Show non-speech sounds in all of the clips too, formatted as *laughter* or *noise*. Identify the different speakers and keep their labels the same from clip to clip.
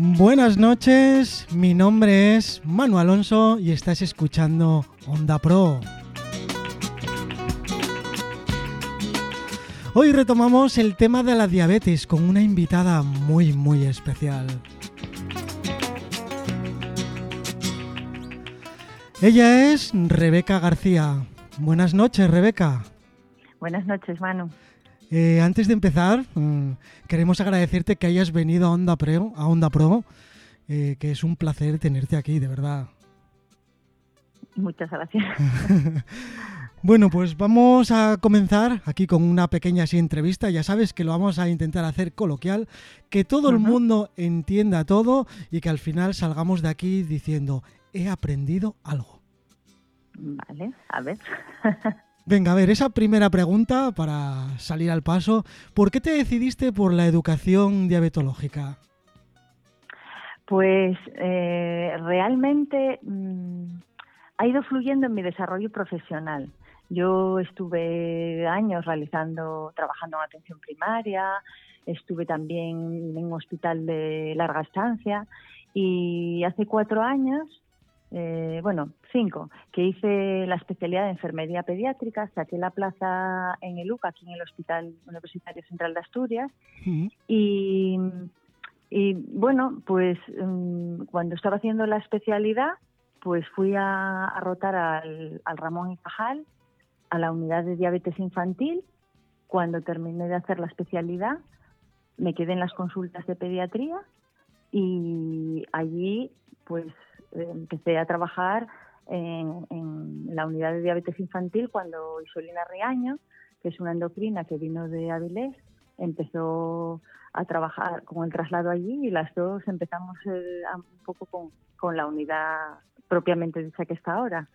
Speaker 1: Buenas noches, mi nombre es Manu Alonso y estás escuchando Onda Pro. Hoy retomamos el tema de la diabetes con una invitada muy muy especial. Ella es Rebeca García. Buenas noches, Rebeca.
Speaker 2: Buenas noches, Manu.
Speaker 1: Eh, antes de empezar, mm, queremos agradecerte que hayas venido a Onda Pro, a Onda Pro eh, que es un placer tenerte aquí, de verdad.
Speaker 2: Muchas gracias. *laughs*
Speaker 1: bueno, pues vamos a comenzar aquí con una pequeña así, entrevista. Ya sabes que lo vamos a intentar hacer coloquial, que todo el mundo entienda todo y que al final salgamos de aquí diciendo, he aprendido algo.
Speaker 2: Vale, a ver. *laughs*
Speaker 1: Venga, a ver, esa primera pregunta para salir al paso. ¿Por qué te decidiste por la educación diabetológica?
Speaker 2: Pues eh, realmente mm, ha ido fluyendo en mi desarrollo profesional. Yo estuve años realizando, trabajando en atención primaria, estuve también en un hospital de larga estancia y hace cuatro años eh, bueno, cinco, que hice la especialidad de enfermería pediátrica, saqué la plaza en el UCA, aquí en el Hospital Universitario Central de Asturias, y, bueno, pues mm, cuando estaba haciendo la especialidad, pues fui a, rotar al, Ramón y Cajal, a la unidad de diabetes infantil. Cuando terminé de hacer la especialidad, me quedé en las consultas de pediatría y allí, pues empecé a trabajar en, la unidad de diabetes infantil cuando Isolina Riaño, que es una endocrina que vino de Avilés, empezó a trabajar con el traslado allí y las dos empezamos eh, un poco con, la unidad propiamente dicha que está ahora.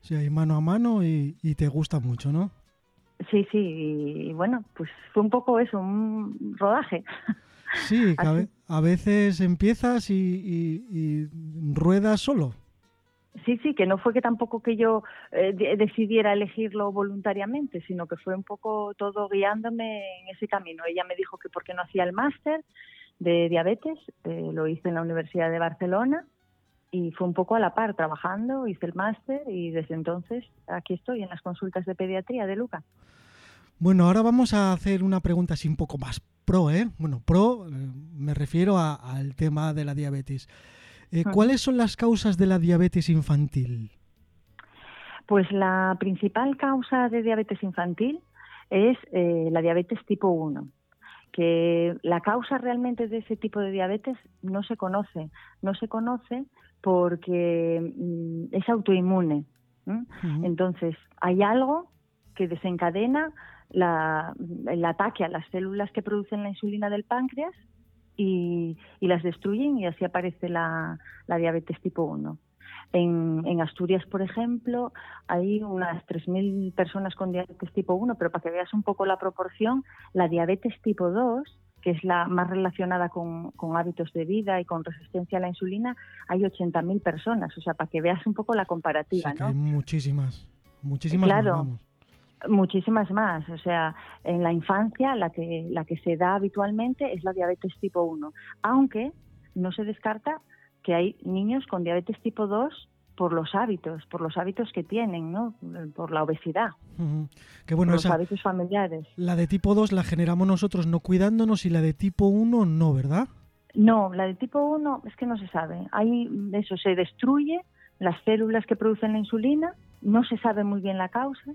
Speaker 1: Sí, hay mano a mano y, te gusta mucho, ¿no?
Speaker 2: Sí, sí, y, bueno, pues fue un poco eso, un rodaje. *laughs*
Speaker 1: Sí, a veces empiezas y, ruedas solo.
Speaker 2: Sí, sí, que no fue que tampoco que yo eh, decidiera elegirlo voluntariamente, sino que fue un poco todo guiándome en ese camino. Ella me dijo que porque no hacía el máster de diabetes, eh, lo hice en la Universidad de Barcelona y fue un poco a la par trabajando, hice el máster y desde entonces aquí estoy en las consultas de pediatría de Luca.
Speaker 1: Bueno, ahora vamos a hacer una pregunta así un poco más pro, ¿eh? Bueno, pro eh, me refiero al tema de la diabetes. Eh, ¿Cuáles son las causas de la diabetes infantil?
Speaker 2: Pues la principal causa de diabetes infantil es eh, la diabetes tipo 1, que la causa realmente de ese tipo de diabetes no se conoce, no se conoce porque mm, es autoinmune. Entonces, hay algo que desencadena el ataque a las células que producen la insulina del páncreas y, las destruyen y así aparece la, diabetes tipo 1. En, Asturias, por ejemplo, hay unas 3.000 personas con diabetes tipo 1, pero para que veas un poco la proporción, la diabetes tipo 2, que es la más relacionada con, hábitos de vida y con resistencia a la insulina, hay 80.000 personas. O sea, para que veas un poco la comparativa.
Speaker 1: Hay muchísimas, muchísimas.
Speaker 2: Claro. Muchísimas más, o sea, en la infancia la que la que se da habitualmente es la diabetes tipo 1, aunque no se descarta que hay niños con diabetes tipo 2 por los hábitos, por los hábitos que tienen, ¿no? Por la obesidad.
Speaker 1: Qué bueno,
Speaker 2: por los hábitos familiares.
Speaker 1: La de tipo 2 la generamos nosotros no cuidándonos y la de tipo 1 no, ¿verdad?
Speaker 2: No, la de tipo 1 es que no se sabe. Ahí eso se destruye las células que producen la insulina, no se sabe muy bien la causa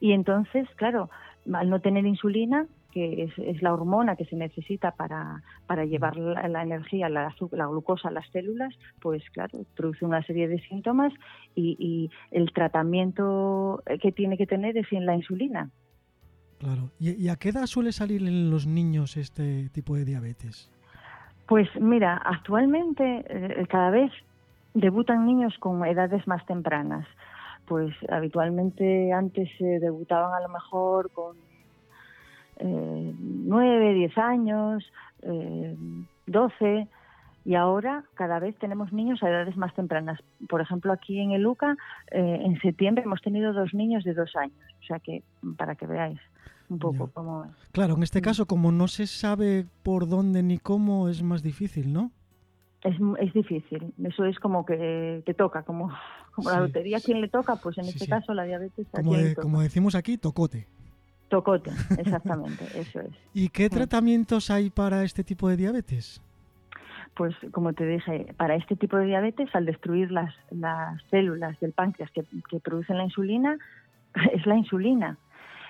Speaker 2: y entonces, claro, al no tener insulina, que es, la hormona que se necesita para, para llevar la, energía, la, la, glucosa a las células, pues claro, produce una serie de síntomas y, el tratamiento que tiene que tener es en la insulina.
Speaker 1: Claro. ¿Y, a qué edad suele salir en los niños este tipo de diabetes?
Speaker 2: Pues mira, actualmente eh, cada vez debutan niños con edades más tempranas pues habitualmente antes se debutaban a lo mejor con eh, 9, 10 años, eh, 12 y ahora cada vez tenemos niños a edades más tempranas. Por ejemplo, aquí en el UCA, eh, en septiembre hemos tenido dos niños de dos años, o sea que para que veáis. un poco como...
Speaker 1: Claro, en este mm. caso, como no se sabe por dónde ni cómo, es más difícil, ¿no?
Speaker 2: Es, es difícil, eso es como que te toca, como, como la lotería, ¿a quién le toca? Pues en este caso la diabetes.
Speaker 1: Como, como decimos aquí, tocote.
Speaker 2: Tocote, *laughs* exactamente, eso es.
Speaker 1: ¿Y qué tratamientos hay para este tipo de diabetes?
Speaker 2: Pues como te dije, para este tipo de diabetes, al destruir las, las células del páncreas que, que producen la insulina, *laughs* es la insulina.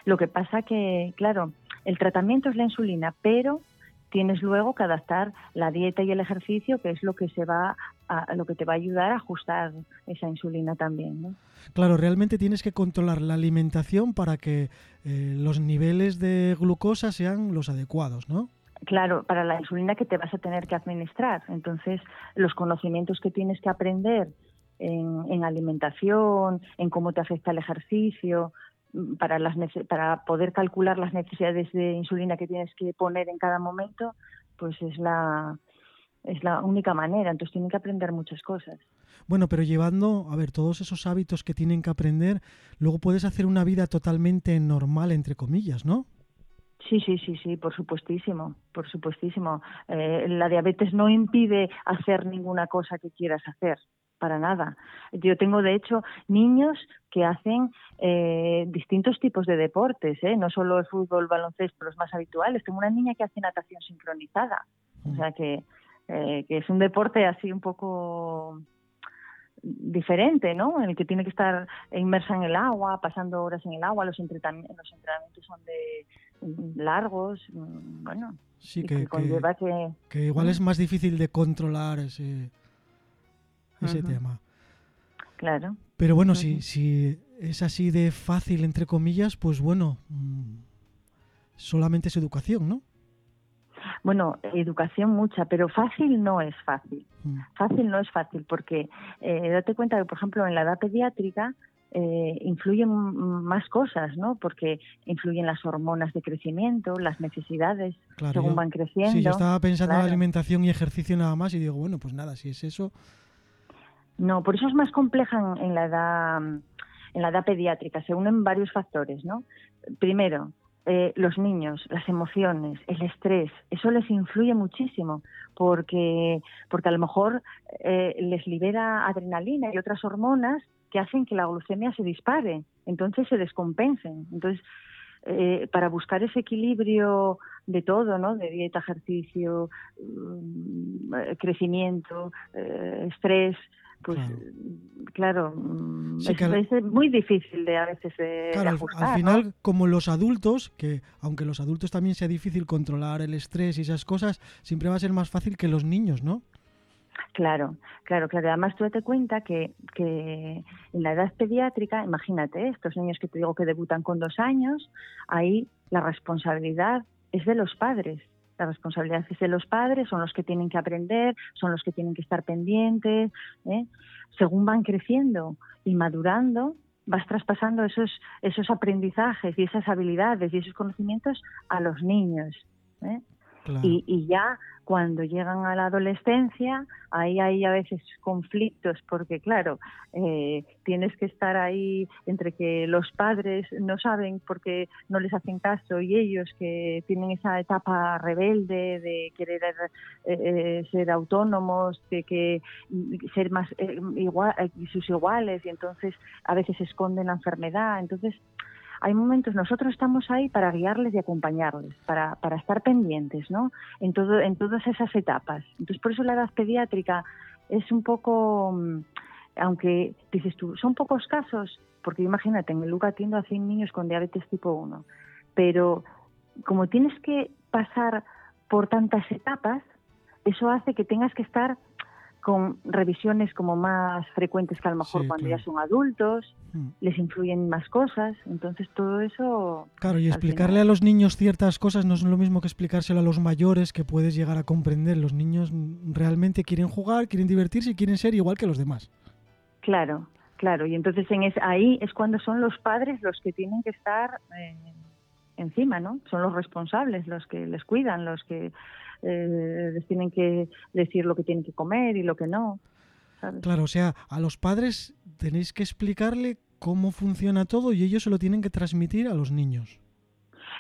Speaker 2: Lo que pasa que, claro, el tratamiento es la insulina, pero tienes luego que adaptar la dieta y el ejercicio, que es lo que se va a, lo que te va a ayudar a ajustar esa insulina también, ¿no?
Speaker 1: Claro, realmente tienes que controlar la alimentación para que eh, los niveles de glucosa sean los adecuados, ¿no?
Speaker 2: Claro, para la insulina que te vas a tener que administrar. Entonces, los conocimientos que tienes que aprender en, alimentación, en cómo te afecta el ejercicio, mm, para, las, para poder calcular las necesidades de insulina que tienes que poner en cada momento, pues es la, es la única manera. Entonces tienen que aprender muchas cosas.
Speaker 1: Bueno, pero llevando, a ver, todos esos hábitos que tienen que aprender, luego puedes hacer una vida totalmente normal, entre comillas, ¿no?
Speaker 2: Sí, sí, sí, sí, por supuestísimo, por supuestísimo. Eh, la diabetes no impide hacer ninguna cosa que quieras hacer para nada. Yo tengo, de hecho, niños que hacen eh, distintos tipos de deportes, ¿eh? no solo el fútbol, baloncesto, los más habituales. Tengo una niña que hace natación sincronizada, o sea que, eh, que es un deporte así un poco diferente, ¿no? En el que tiene que estar inmersa en el agua, pasando horas en el agua, los, entrenamientos, los entrenamientos son de mm, largos, mm, bueno,
Speaker 1: sí, que, que, que, igual es más difícil de controlar ese, ese tema.
Speaker 2: Claro.
Speaker 1: Pero bueno, si, si es así de fácil, entre comillas, pues bueno, mm, solamente es educación, ¿no?
Speaker 2: Bueno, educación mucha, pero fácil no es fácil. Mm. Fácil no es fácil porque eh, date cuenta que, por ejemplo, en la edad pediátrica eh, influyen más cosas, ¿no? Porque influyen las hormonas de crecimiento, las necesidades según van creciendo. Sí,
Speaker 1: yo estaba pensando en alimentación y ejercicio nada más y digo, bueno, pues nada, si es eso,
Speaker 2: no, por eso es más compleja en, la edad en la edad pediátrica. Se unen varios factores, ¿no? Primero, eh, los niños, las emociones, el estrés, eso les influye muchísimo porque, porque a lo mejor eh, les libera adrenalina y otras hormonas que hacen que la glucemia se dispare, entonces se descompensen. Entonces, eh, para buscar ese equilibrio de todo, ¿no? De dieta, ejercicio, mm, crecimiento, estrés, pues claro, mm, es, muy difícil de a veces de,
Speaker 1: claro, al, final como los adultos que aunque los adultos también sea difícil controlar el estrés y esas cosas siempre va a ser más fácil que los niños no
Speaker 2: Claro, claro, claro. Además, tú te cuenta que, que en la edad pediátrica, imagínate, estos niños que te digo que debutan con dos años, ahí la responsabilidad es de los padres. La responsabilidad es de los padres, son los que tienen que aprender, son los que tienen que estar pendientes. ¿eh? Según van creciendo y madurando, vas traspasando esos, esos aprendizajes y esas habilidades y esos conocimientos a los niños. ¿eh? Y, y, ya cuando llegan a la adolescencia, ahí hay a veces conflictos, porque claro, eh, tienes que estar ahí entre que los padres no saben porque no les hacen caso y ellos que tienen esa etapa rebelde de querer eh, eh, ser autónomos, de que ser más igual, sus iguales y entonces a veces esconden la enfermedad. Entonces, hay momentos, nosotros estamos ahí para guiarles y acompañarles, para, para estar pendientes, ¿no? En, todo, en todas esas etapas. Entonces, por eso la edad pediátrica es un poco, mm, aunque dices tú, son pocos casos, porque imagínate, en el lugar atiendo a 100 niños con diabetes tipo 1, pero como tienes que pasar por tantas etapas, eso hace que tengas que estar con revisiones como más frecuentes que a lo mejor cuando ya son adultos, hmm. les influyen más cosas, entonces todo eso...
Speaker 1: Claro, y explicarle a los niños ciertas cosas no es lo mismo que explicárselo a los mayores que puedes llegar a comprender. Los niños realmente quieren jugar, quieren divertirse y quieren ser igual que los demás.
Speaker 2: Claro, claro, y entonces en es, ahí es cuando son los padres los que tienen que estar eh, encima, ¿no? Son los responsables, los que les cuidan, los que eh, les tienen que decir lo que tienen que comer y lo que no.
Speaker 1: Claro, o sea, a los padres tenéis que explicarle cómo funciona todo y ellos se lo tienen que transmitir a los niños.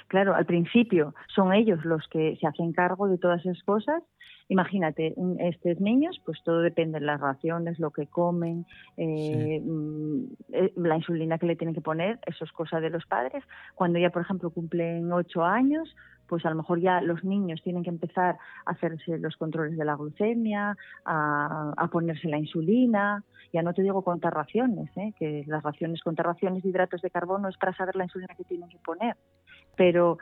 Speaker 2: claro, al principio son ellos los que se hacen cargo de todas esas cosas. Imagínate, estos niños, pues todo depende de las raciones, lo que comen, eh, mm, eh, la insulina que le tienen que poner, eso es cosa de los padres. Cuando ya, por ejemplo, cumplen ocho años, pues a lo mejor ya los niños tienen que empezar a hacerse los controles de la glucemia, a, ponerse la insulina, ya no te digo contar raciones, ¿eh? que las raciones contar raciones de hidratos de carbono es para saber la insulina que tienen que poner, pero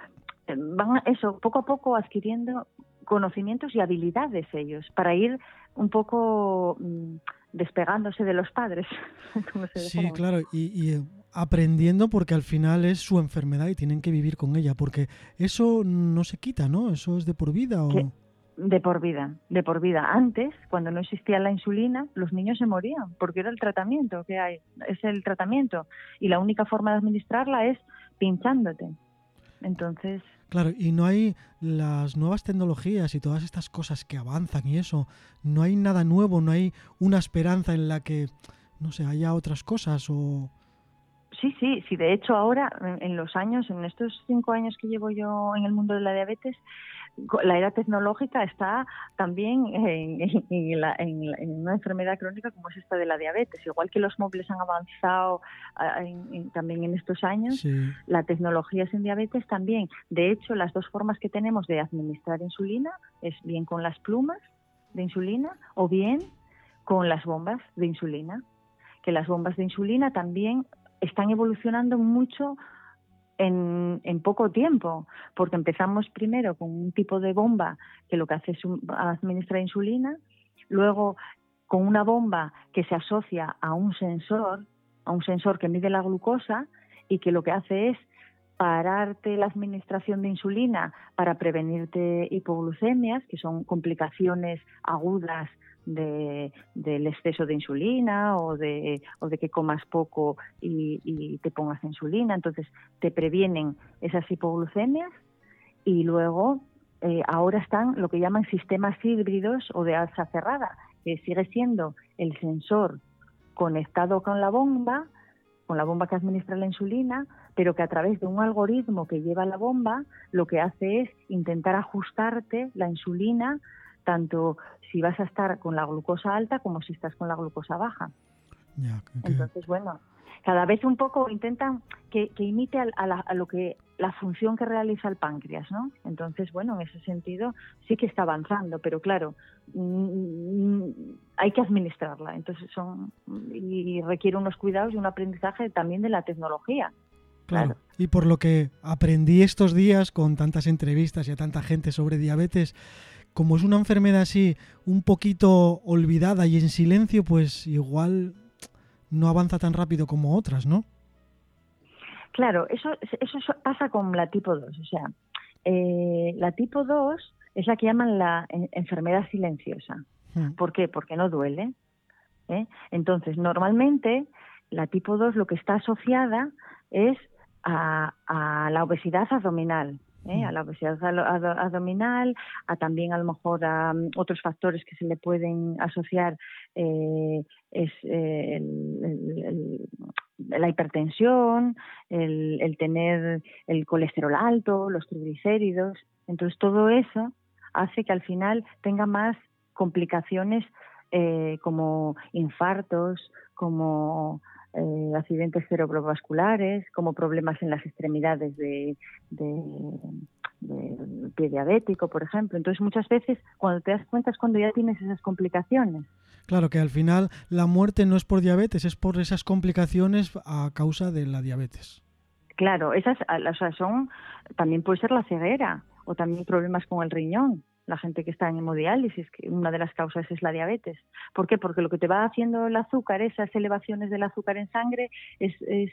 Speaker 2: eh, van eso poco a poco adquiriendo conocimientos y habilidades ellos para ir un poco mm, despegándose de los padres. *laughs*
Speaker 1: sí, claro, y, aprendiendo porque al final es su enfermedad y tienen que vivir con ella, porque eso no se quita, ¿no? Eso es de por vida o...
Speaker 2: De por vida, de por vida. Antes, cuando no existía la insulina, los niños se morían porque era el tratamiento que hay, es el tratamiento y la única forma de administrarla es pinchándote. Entonces,
Speaker 1: Claro, y no hay las nuevas tecnologías y todas estas cosas que avanzan y eso, no hay nada nuevo, no hay una esperanza en la que, no sé, haya otras cosas o...
Speaker 2: Sí, sí, sí. De hecho, ahora, en los años, en estos cinco años que llevo yo en el mundo de la diabetes, la era tecnológica está también en, una enfermedad crónica como es esta de la diabetes. Igual que los móviles han avanzado también en estos años, la tecnología es en diabetes también. De hecho, las dos formas que tenemos de administrar insulina es bien con las plumas de insulina o bien con las bombas de insulina. Que las bombas de insulina también están evolucionando mucho en, en, poco tiempo, porque empezamos primero con un tipo de bomba que lo que hace es administrar insulina, luego con una bomba que se asocia a un sensor, a un sensor que mide la glucosa y que lo que hace es pararte la administración de insulina para prevenirte hipoglucemias, que son complicaciones agudas de, del exceso de insulina o de, o de que comas poco y, te pongas insulina. Entonces, te previenen esas hipoglucemias y luego eh, ahora están lo que llaman sistemas híbridos o de alza cerrada, que sigue siendo el sensor conectado con la bomba, con la bomba que administra la insulina, pero que a través de un algoritmo que lleva la bomba, lo que hace es intentar ajustarte la insulina tanto si vas a estar con la glucosa alta como si estás con la glucosa baja. Entonces, bueno, cada vez un poco intentan que, imite a, lo que la función que realiza el páncreas, ¿no? Entonces, bueno, en ese sentido sí que está avanzando, pero claro, mm, hay que administrarla. Entonces son y requiere unos cuidados y un aprendizaje también de la tecnología.
Speaker 1: Claro. Y por lo que aprendí estos días con tantas entrevistas y a tanta gente sobre diabetes, como es una enfermedad así un poquito olvidada y en silencio, pues igual no avanza tan rápido como otras, ¿no?
Speaker 2: Claro, eso, eso pasa con la tipo 2. O sea, eh, la tipo 2 es la que llaman la enfermedad silenciosa. Hmm. ¿Por qué? Porque no duele. ¿eh? Entonces, normalmente la tipo 2 lo que está asociada es a, a la obesidad abdominal. ¿Eh? a la obesidad abdominal, a también a lo mejor a mm, otros factores que se le pueden asociar eh, es eh, la hipertensión, el, tener el colesterol alto, los triglicéridos. Entonces todo eso hace que al final tenga más complicaciones como infartos, como eh, accidentes cerebrovasculares, como problemas en las extremidades de, pie diabético, por ejemplo. Entonces, muchas veces, cuando te das cuenta es cuando ya tienes esas complicaciones.
Speaker 1: Claro que al final la muerte no es por diabetes, es por esas complicaciones a causa de la diabetes.
Speaker 2: Claro, esas o sea, son también puede ser la ceguera o también problemas con el riñón la gente que está en hemodiálisis, que una de las causas es la diabetes. ¿Por qué? Porque lo que te va haciendo el azúcar, esas elevaciones del azúcar en sangre, es, es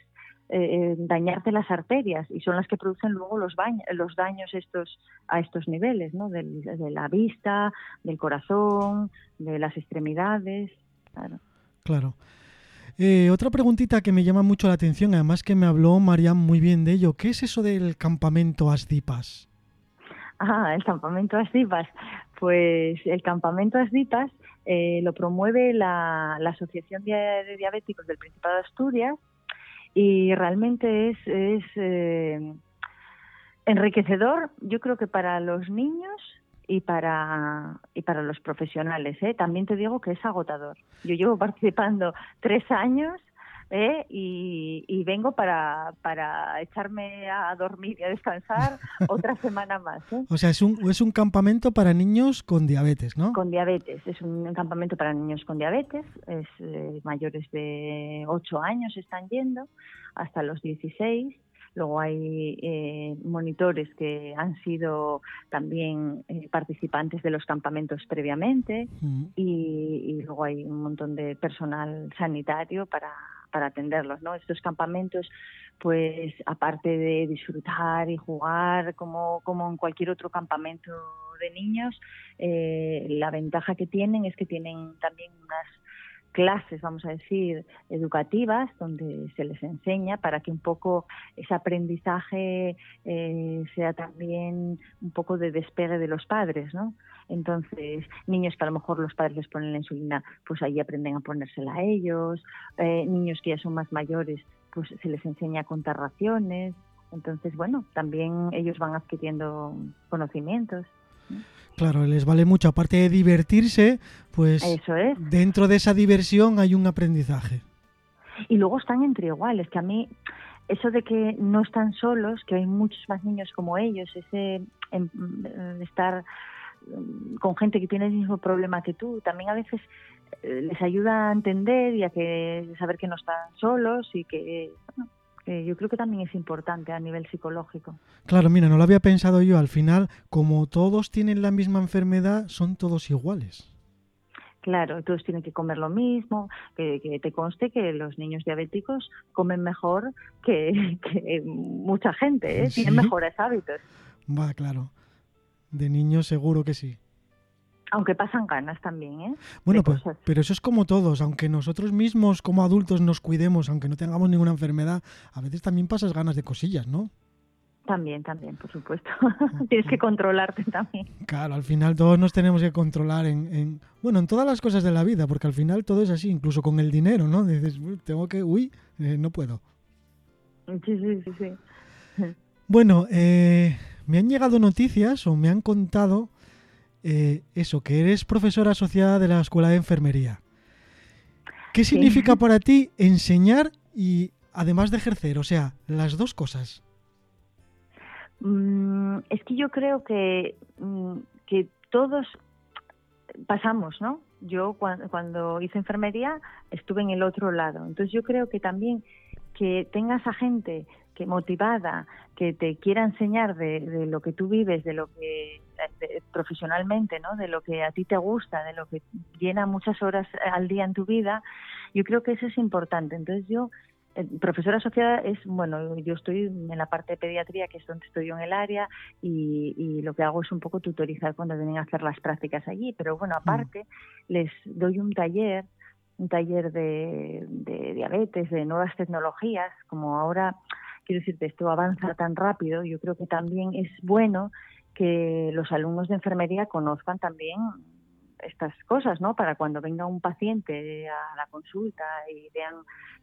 Speaker 2: eh, eh, dañarte las arterias y son las que producen luego los, los daños estos a estos niveles, ¿no? de la vista, del corazón, de las extremidades. Claro.
Speaker 1: claro. Eh, otra preguntita que me llama mucho la atención, además que me habló Mariam muy bien de ello, ¿qué es eso del campamento Asdipas?
Speaker 2: Ah, el campamento Asdipas. Pues el campamento Asdipas eh, lo promueve la, Asociación de, Diabéticos del Principado de Asturias y realmente es, es, eh, Enriquecedor, yo creo que para los niños y para y para los profesionales. ¿eh? También te digo que es agotador. Yo llevo *laughs* participando tres años ¿eh? y, vengo para, para echarme a dormir y a descansar *laughs* otra semana más. ¿eh?
Speaker 1: O sea, es un, es un campamento para niños con diabetes, ¿no?
Speaker 2: Con diabetes, es un campamento para niños con diabetes, es eh, mayores de 8 años están yendo hasta los 16 Luego hay eh, monitores que han sido también eh, participantes de los campamentos previamente mm. y, luego hay un montón de personal sanitario para, para atenderlos. ¿no? Estos campamentos, pues aparte de disfrutar y jugar como, como en cualquier otro campamento de niños, eh, la ventaja que tienen es que tienen también unas clases, vamos a decir, educativas, donde se les enseña para que un poco ese aprendizaje eh, sea también un poco de despegue de los padres, ¿no? Entonces, niños que a lo mejor los padres les ponen la insulina, pues ahí aprenden a ponérsela a ellos, eh, niños que ya son más mayores, pues se les enseña a contar raciones, entonces, bueno, también ellos van adquiriendo conocimientos.
Speaker 1: Claro, les vale mucho. Aparte de divertirse, pues dentro de esa diversión hay un aprendizaje.
Speaker 2: Y luego están entre iguales, que a mí eso de que no están solos, que hay muchos más niños como ellos, ese em, estar mm, con gente que tiene el mismo problema que tú, también a veces eh, les ayuda a entender y a que saber que no están solos y que yo creo que también es importante a nivel psicológico.
Speaker 1: Claro, mira, no lo había pensado yo. Al final, como todos tienen la misma enfermedad, son todos iguales.
Speaker 2: Claro, todos tienen que comer lo mismo, que, te conste que los niños diabéticos comen mejor que, *laughs* mucha gente, ¿eh? tienen mejores hábitos.
Speaker 1: Va, claro. De niños seguro que sí.
Speaker 2: Aunque pasan ganas también, ¿eh?
Speaker 1: Bueno, pues, pero eso es como todos. Aunque nosotros mismos como adultos nos cuidemos, aunque no tengamos ninguna enfermedad, a veces también pasas ganas de cosillas, ¿no?
Speaker 2: También, también, por supuesto. *laughs* Tienes que controlarte también.
Speaker 1: Claro, al final todos nos tenemos que controlar en, bueno, en todas las cosas de la vida, porque al final todo es así, incluso con el dinero, ¿no? Dices, tengo que, uy, eh, no puedo.
Speaker 2: Sí, sí, sí, sí.
Speaker 1: Bueno, eh, me han llegado noticias o me han contado eh, eso, que eres profesora asociada de la Escuela de Enfermería. ¿Qué significa para ti enseñar y además de ejercer? O sea, las dos cosas.
Speaker 2: Mm, es que yo creo que, mm, que todos pasamos, ¿no? Yo cuando, cuando hice enfermería estuve en el otro lado. Entonces yo creo que también que tengas a gente que motivada, que te quiera enseñar de, lo que tú vives, de lo que profesionalmente, ¿no? De lo que a ti te gusta, de lo que llena muchas horas al día en tu vida, yo creo que eso es importante. Entonces yo eh, profesora asociada es, bueno, yo estoy en la parte de pediatría, que es donde estoy yo en el área, y, lo que hago es un poco tutorizar cuando vienen a hacer las prácticas allí, pero bueno, aparte les doy un taller un taller de, de diabetes, de nuevas tecnologías, como ahora quiero decirte, esto avanza tan rápido, yo creo que también es bueno que los alumnos de enfermería conozcan también estas cosas, ¿no? Para cuando venga un paciente a la consulta y vean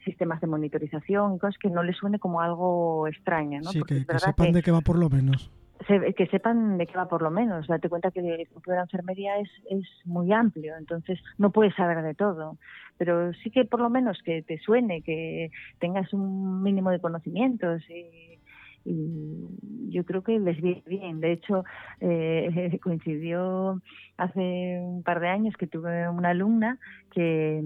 Speaker 2: sistemas de monitorización y cosas que no les suene como algo extraño, ¿no?
Speaker 1: Sí, que, sepan de qué va por lo menos.
Speaker 2: Que sepan de qué va por lo menos. Date cuenta que el campo de la enfermería es, es muy amplio, entonces no puedes saber de todo pero sí que por lo menos que te suene, que tengas un mínimo de conocimientos y, yo creo que les viene bien. De hecho, eh, *laughs* coincidió hace un par de años que tuve una alumna que,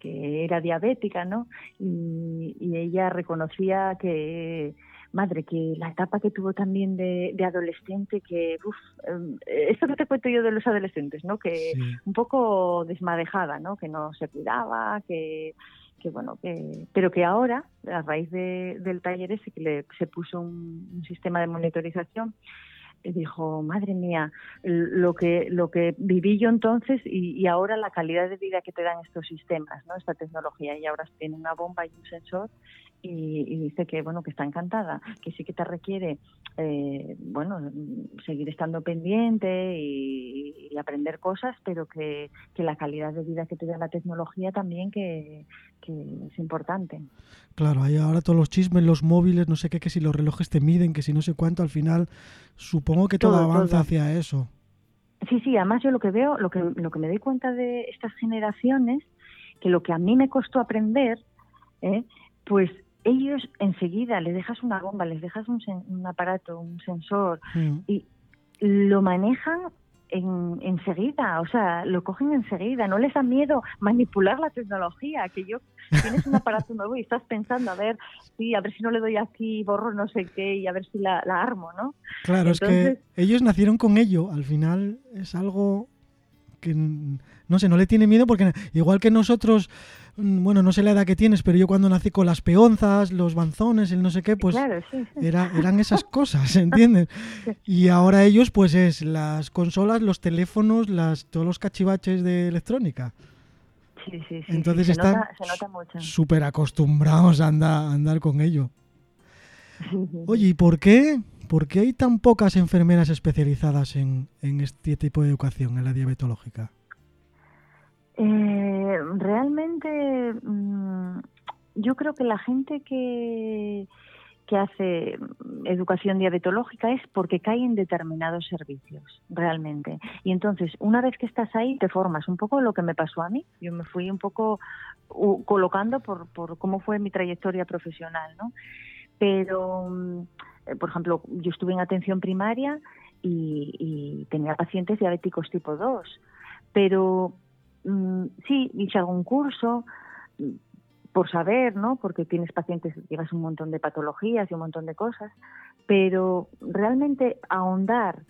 Speaker 2: que era diabética, ¿no? Y, y ella reconocía que madre, que la etapa que tuvo también de, adolescente, que, uff, em, esto que te cuento yo de los adolescentes, ¿no? Que un poco desmadejada, ¿no? Que no se cuidaba, que, que bueno, que, pero que ahora, a raíz del taller ese, que le, se puso un, sistema de monitorización, dijo, madre mía, lo que, lo que viví yo entonces y, y, ahora la calidad de vida que te dan estos sistemas, ¿no? esta tecnología, y ahora tiene una bomba y un sensor y, dice que bueno que está encantada, que sí que te requiere eh, bueno seguir estando pendiente y, aprender cosas, pero que, la calidad de vida que te da la tecnología también que, es importante.
Speaker 1: Claro, hay ahora todos los chismes, los móviles, no sé qué, que si los relojes te miden, que si no sé cuánto, al final supongo que todo, avanza hacia eso.
Speaker 2: Sí, sí, además yo lo que veo, lo que, lo que me doy cuenta de estas generaciones, que lo que a mí me costó aprender, ¿eh? pues ellos enseguida les dejas una bomba, les dejas un, aparato, un sensor mm. y lo manejan en, enseguida, o sea, lo cogen enseguida, no les da miedo manipular la tecnología, que yo tienes un aparato nuevo y estás pensando, a ver, sí, a ver si no le doy aquí, borro no sé qué y a ver si la, armo, ¿no?
Speaker 1: Claro, es que ellos nacieron con ello, al final es algo que, no sé, no le tiene miedo porque igual que nosotros bueno, no sé la edad que tienes, pero yo cuando nací con las peonzas, los banzones, el no sé qué, pues Era, *laughs* eran esas cosas, ¿entiendes? Y ahora ellos, pues es las consolas, los teléfonos, las, todos los cachivaches de electrónica.
Speaker 2: Sí, sí, sí.
Speaker 1: Entonces están súper acostumbrados a andar, andar con ello. *laughs* Oye, ¿y por qué? ¿Por qué hay tan pocas enfermeras especializadas en, este tipo de educación, en la diabetológica?
Speaker 2: Eh, realmente mm, yo creo que la gente que, hace educación diabetológica es porque cae en determinados servicios, realmente. Y entonces, una vez que estás ahí, te formas un poco lo que me pasó a mí. Yo me fui un poco colocando por, por cómo fue mi trayectoria profesional, ¿no? Pero, mm, por ejemplo, yo estuve en atención primaria y, y tenía pacientes diabéticos tipo 2, pero Mm, sí, hice algún curso mm, por saber, ¿no? Porque tienes pacientes, llevas un montón de patologías y un montón de cosas, pero realmente ahondar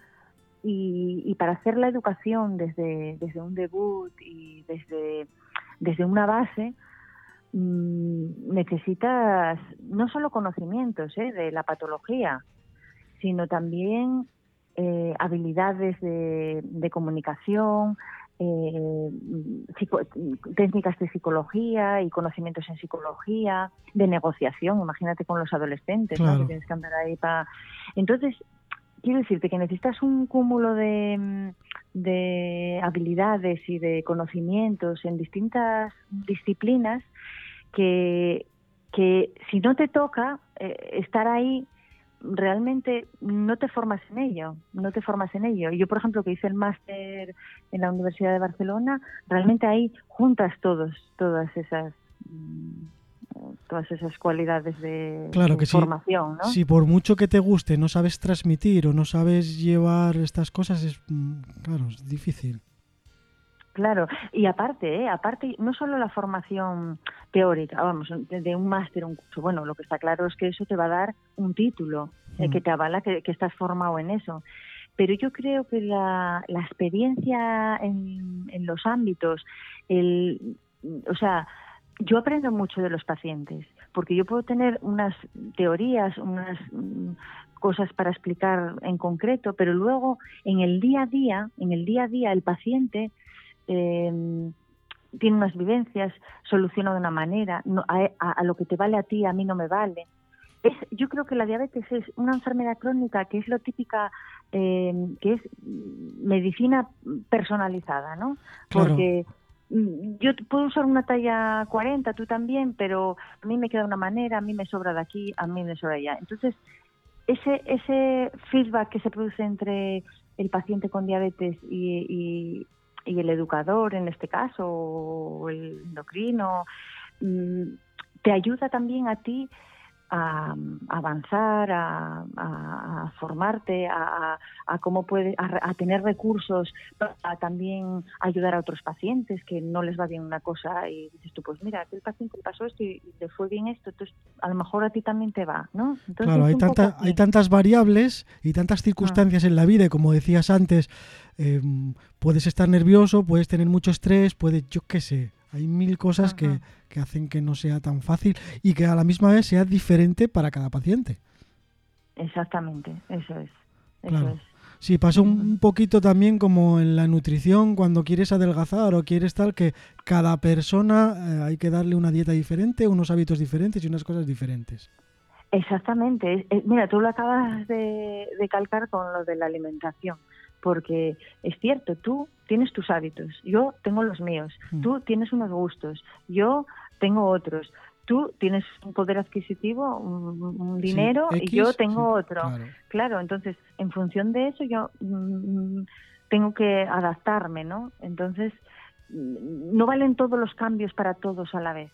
Speaker 2: y, para hacer la educación desde, desde un debut y desde, desde una base, mm, necesitas no solo conocimientos ¿eh? de la patología, sino también eh, habilidades de, de comunicación, eh, técnicas de psicología y conocimientos en psicología, de negociación, imagínate con los adolescentes, ¿no? que tienes que andar ahí para... Entonces, quiero decirte que necesitas un cúmulo de, de habilidades y de conocimientos en distintas disciplinas que, que si no te toca eh, estar ahí realmente no te formas en ello, no te formas en ello. Yo, por ejemplo, que hice el máster en la Universidad de Barcelona, realmente ahí juntas todos, todas esas mm, todas esas cualidades de,
Speaker 1: claro que
Speaker 2: formación,
Speaker 1: si, Si por mucho que te guste no sabes transmitir o no sabes llevar estas cosas, es mm, claro, es difícil.
Speaker 2: Claro, y aparte, ¿eh? aparte, no solo la formación teórica, vamos, de un máster, un curso, bueno, lo que está claro es que eso te va a dar un título eh, que mm. te avala que, estás formado en eso. Pero yo creo que la, la experiencia en, en los ámbitos, el, o sea, yo aprendo mucho de los pacientes, porque yo puedo tener unas teorías, unas mm, cosas para explicar en concreto, pero luego en el día a día, en el día a día, el paciente eh, tiene unas vivencias, soluciona de una manera, a, lo que te vale a ti, a mí no me vale. Es, yo creo que la diabetes es una enfermedad crónica que es lo típica, em, que es medicina personalizada, ¿no? Porque mm, yo puedo usar una talla 40, tú también, pero a mí me queda de una manera, a mí me sobra de aquí, a mí me sobra allá. Entonces, ese, ese feedback que se produce entre el paciente con diabetes y, y el educador en este caso, o el endocrino, mm, te ayuda también a ti a, avanzar, a, formarte, a, cómo puedes, a, tener recursos para también ayudar a otros pacientes que no les va bien una cosa y dices tú, pues mira, aquel paciente pasó esto y le fue bien esto, entonces a lo mejor a ti también te va, ¿no?
Speaker 1: claro, hay, hay tantas variables y tantas circunstancias en la vida y como decías antes, em, puedes estar nervioso, puedes tener mucho estrés, puedes, yo qué sé, hay mil cosas que, hacen que no sea tan fácil y que a la misma vez sea diferente para cada paciente.
Speaker 2: Exactamente, eso es.
Speaker 1: claro. Sí, pasa un poquito también como en la nutrición, cuando quieres adelgazar o quieres tal, que cada persona eh, hay que darle una dieta diferente, unos hábitos diferentes y unas cosas diferentes.
Speaker 2: Exactamente. Mira, tú lo acabas de, calcar con lo de la alimentación, porque es cierto, tú tienes tus hábitos, yo tengo los míos, mm. tú tienes unos gustos, yo tengo otros tú tienes un poder adquisitivo, un, dinero, y yo tengo otro. Claro. entonces, en función de eso, yo mm, tengo que adaptarme, ¿no? Entonces, mm, no valen todos los cambios para todos a la vez.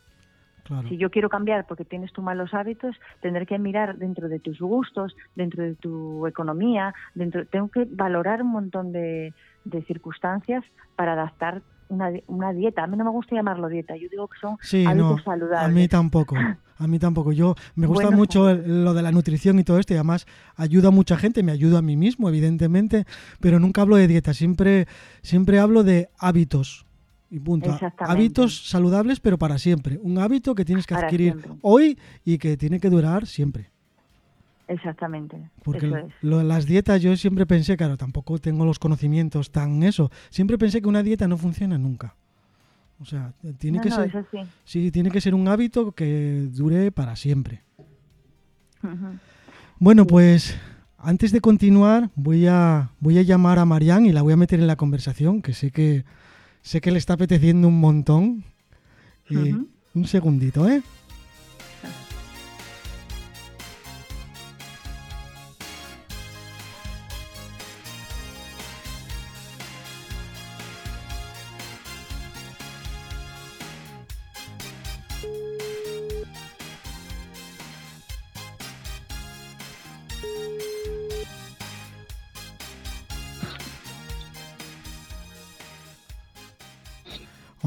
Speaker 2: Si yo quiero cambiar porque tienes tus malos hábitos, tendré que mirar dentro de tus gustos, dentro de tu economía, dentro tengo que valorar un montón de, de circunstancias para adaptar una, dieta. A mí no me gusta llamarlo dieta, yo digo que son hábitos saludables.
Speaker 1: A mí tampoco. A mí tampoco. Yo me gusta mucho pues lo de la nutrición y todo esto y además ayuda a mucha gente, me ayuda a mí mismo, evidentemente, pero nunca hablo de dieta, siempre siempre hablo de hábitos. Y punto. Hábitos saludables, pero para siempre. Un hábito que tienes que adquirir hoy y que tiene que durar siempre.
Speaker 2: Exactamente.
Speaker 1: Porque las dietas yo siempre pensé, claro, tampoco tengo los conocimientos tan eso. Siempre pensé que una dieta no funciona nunca. O sea, tiene que ser sí. tiene que ser un hábito que dure para siempre. Bueno, pues antes de continuar voy a voy a llamar a Marianne y la voy a meter en la conversación, que sé que sé que le está apeteciendo un montón. Y un segundito, ¿eh?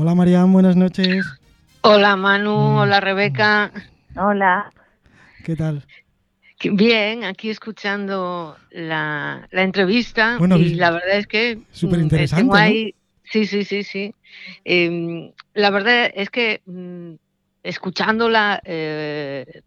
Speaker 1: Hola Marian, buenas noches.
Speaker 3: Hola Manu, mm. hola Rebeca.
Speaker 2: Hola.
Speaker 1: ¿Qué tal?
Speaker 3: Bien, aquí escuchando la, entrevista y la verdad es que...
Speaker 1: Súper mm, interesante.
Speaker 3: Sí, sí, sí, sí. Em, la verdad es que mm, escuchándola eh,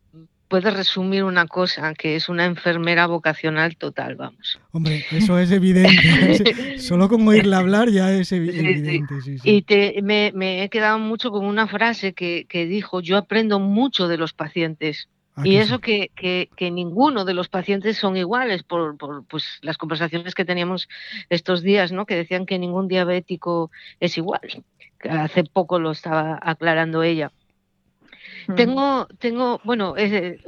Speaker 3: puedes resumir una cosa, que es una enfermera vocacional total, vamos.
Speaker 1: Hombre, eso es evidente. *laughs* *laughs* Solo con oírla hablar ya es evidente.
Speaker 3: y te, me, he quedado mucho con una frase que, dijo, yo aprendo mucho de los pacientes. Ah, y eso que, que, ninguno de los pacientes son iguales por, por pues, las conversaciones que teníamos estos días, ¿no? que decían que ningún diabético es igual. Hace poco lo estaba aclarando ella. Tengo, tengo, bueno,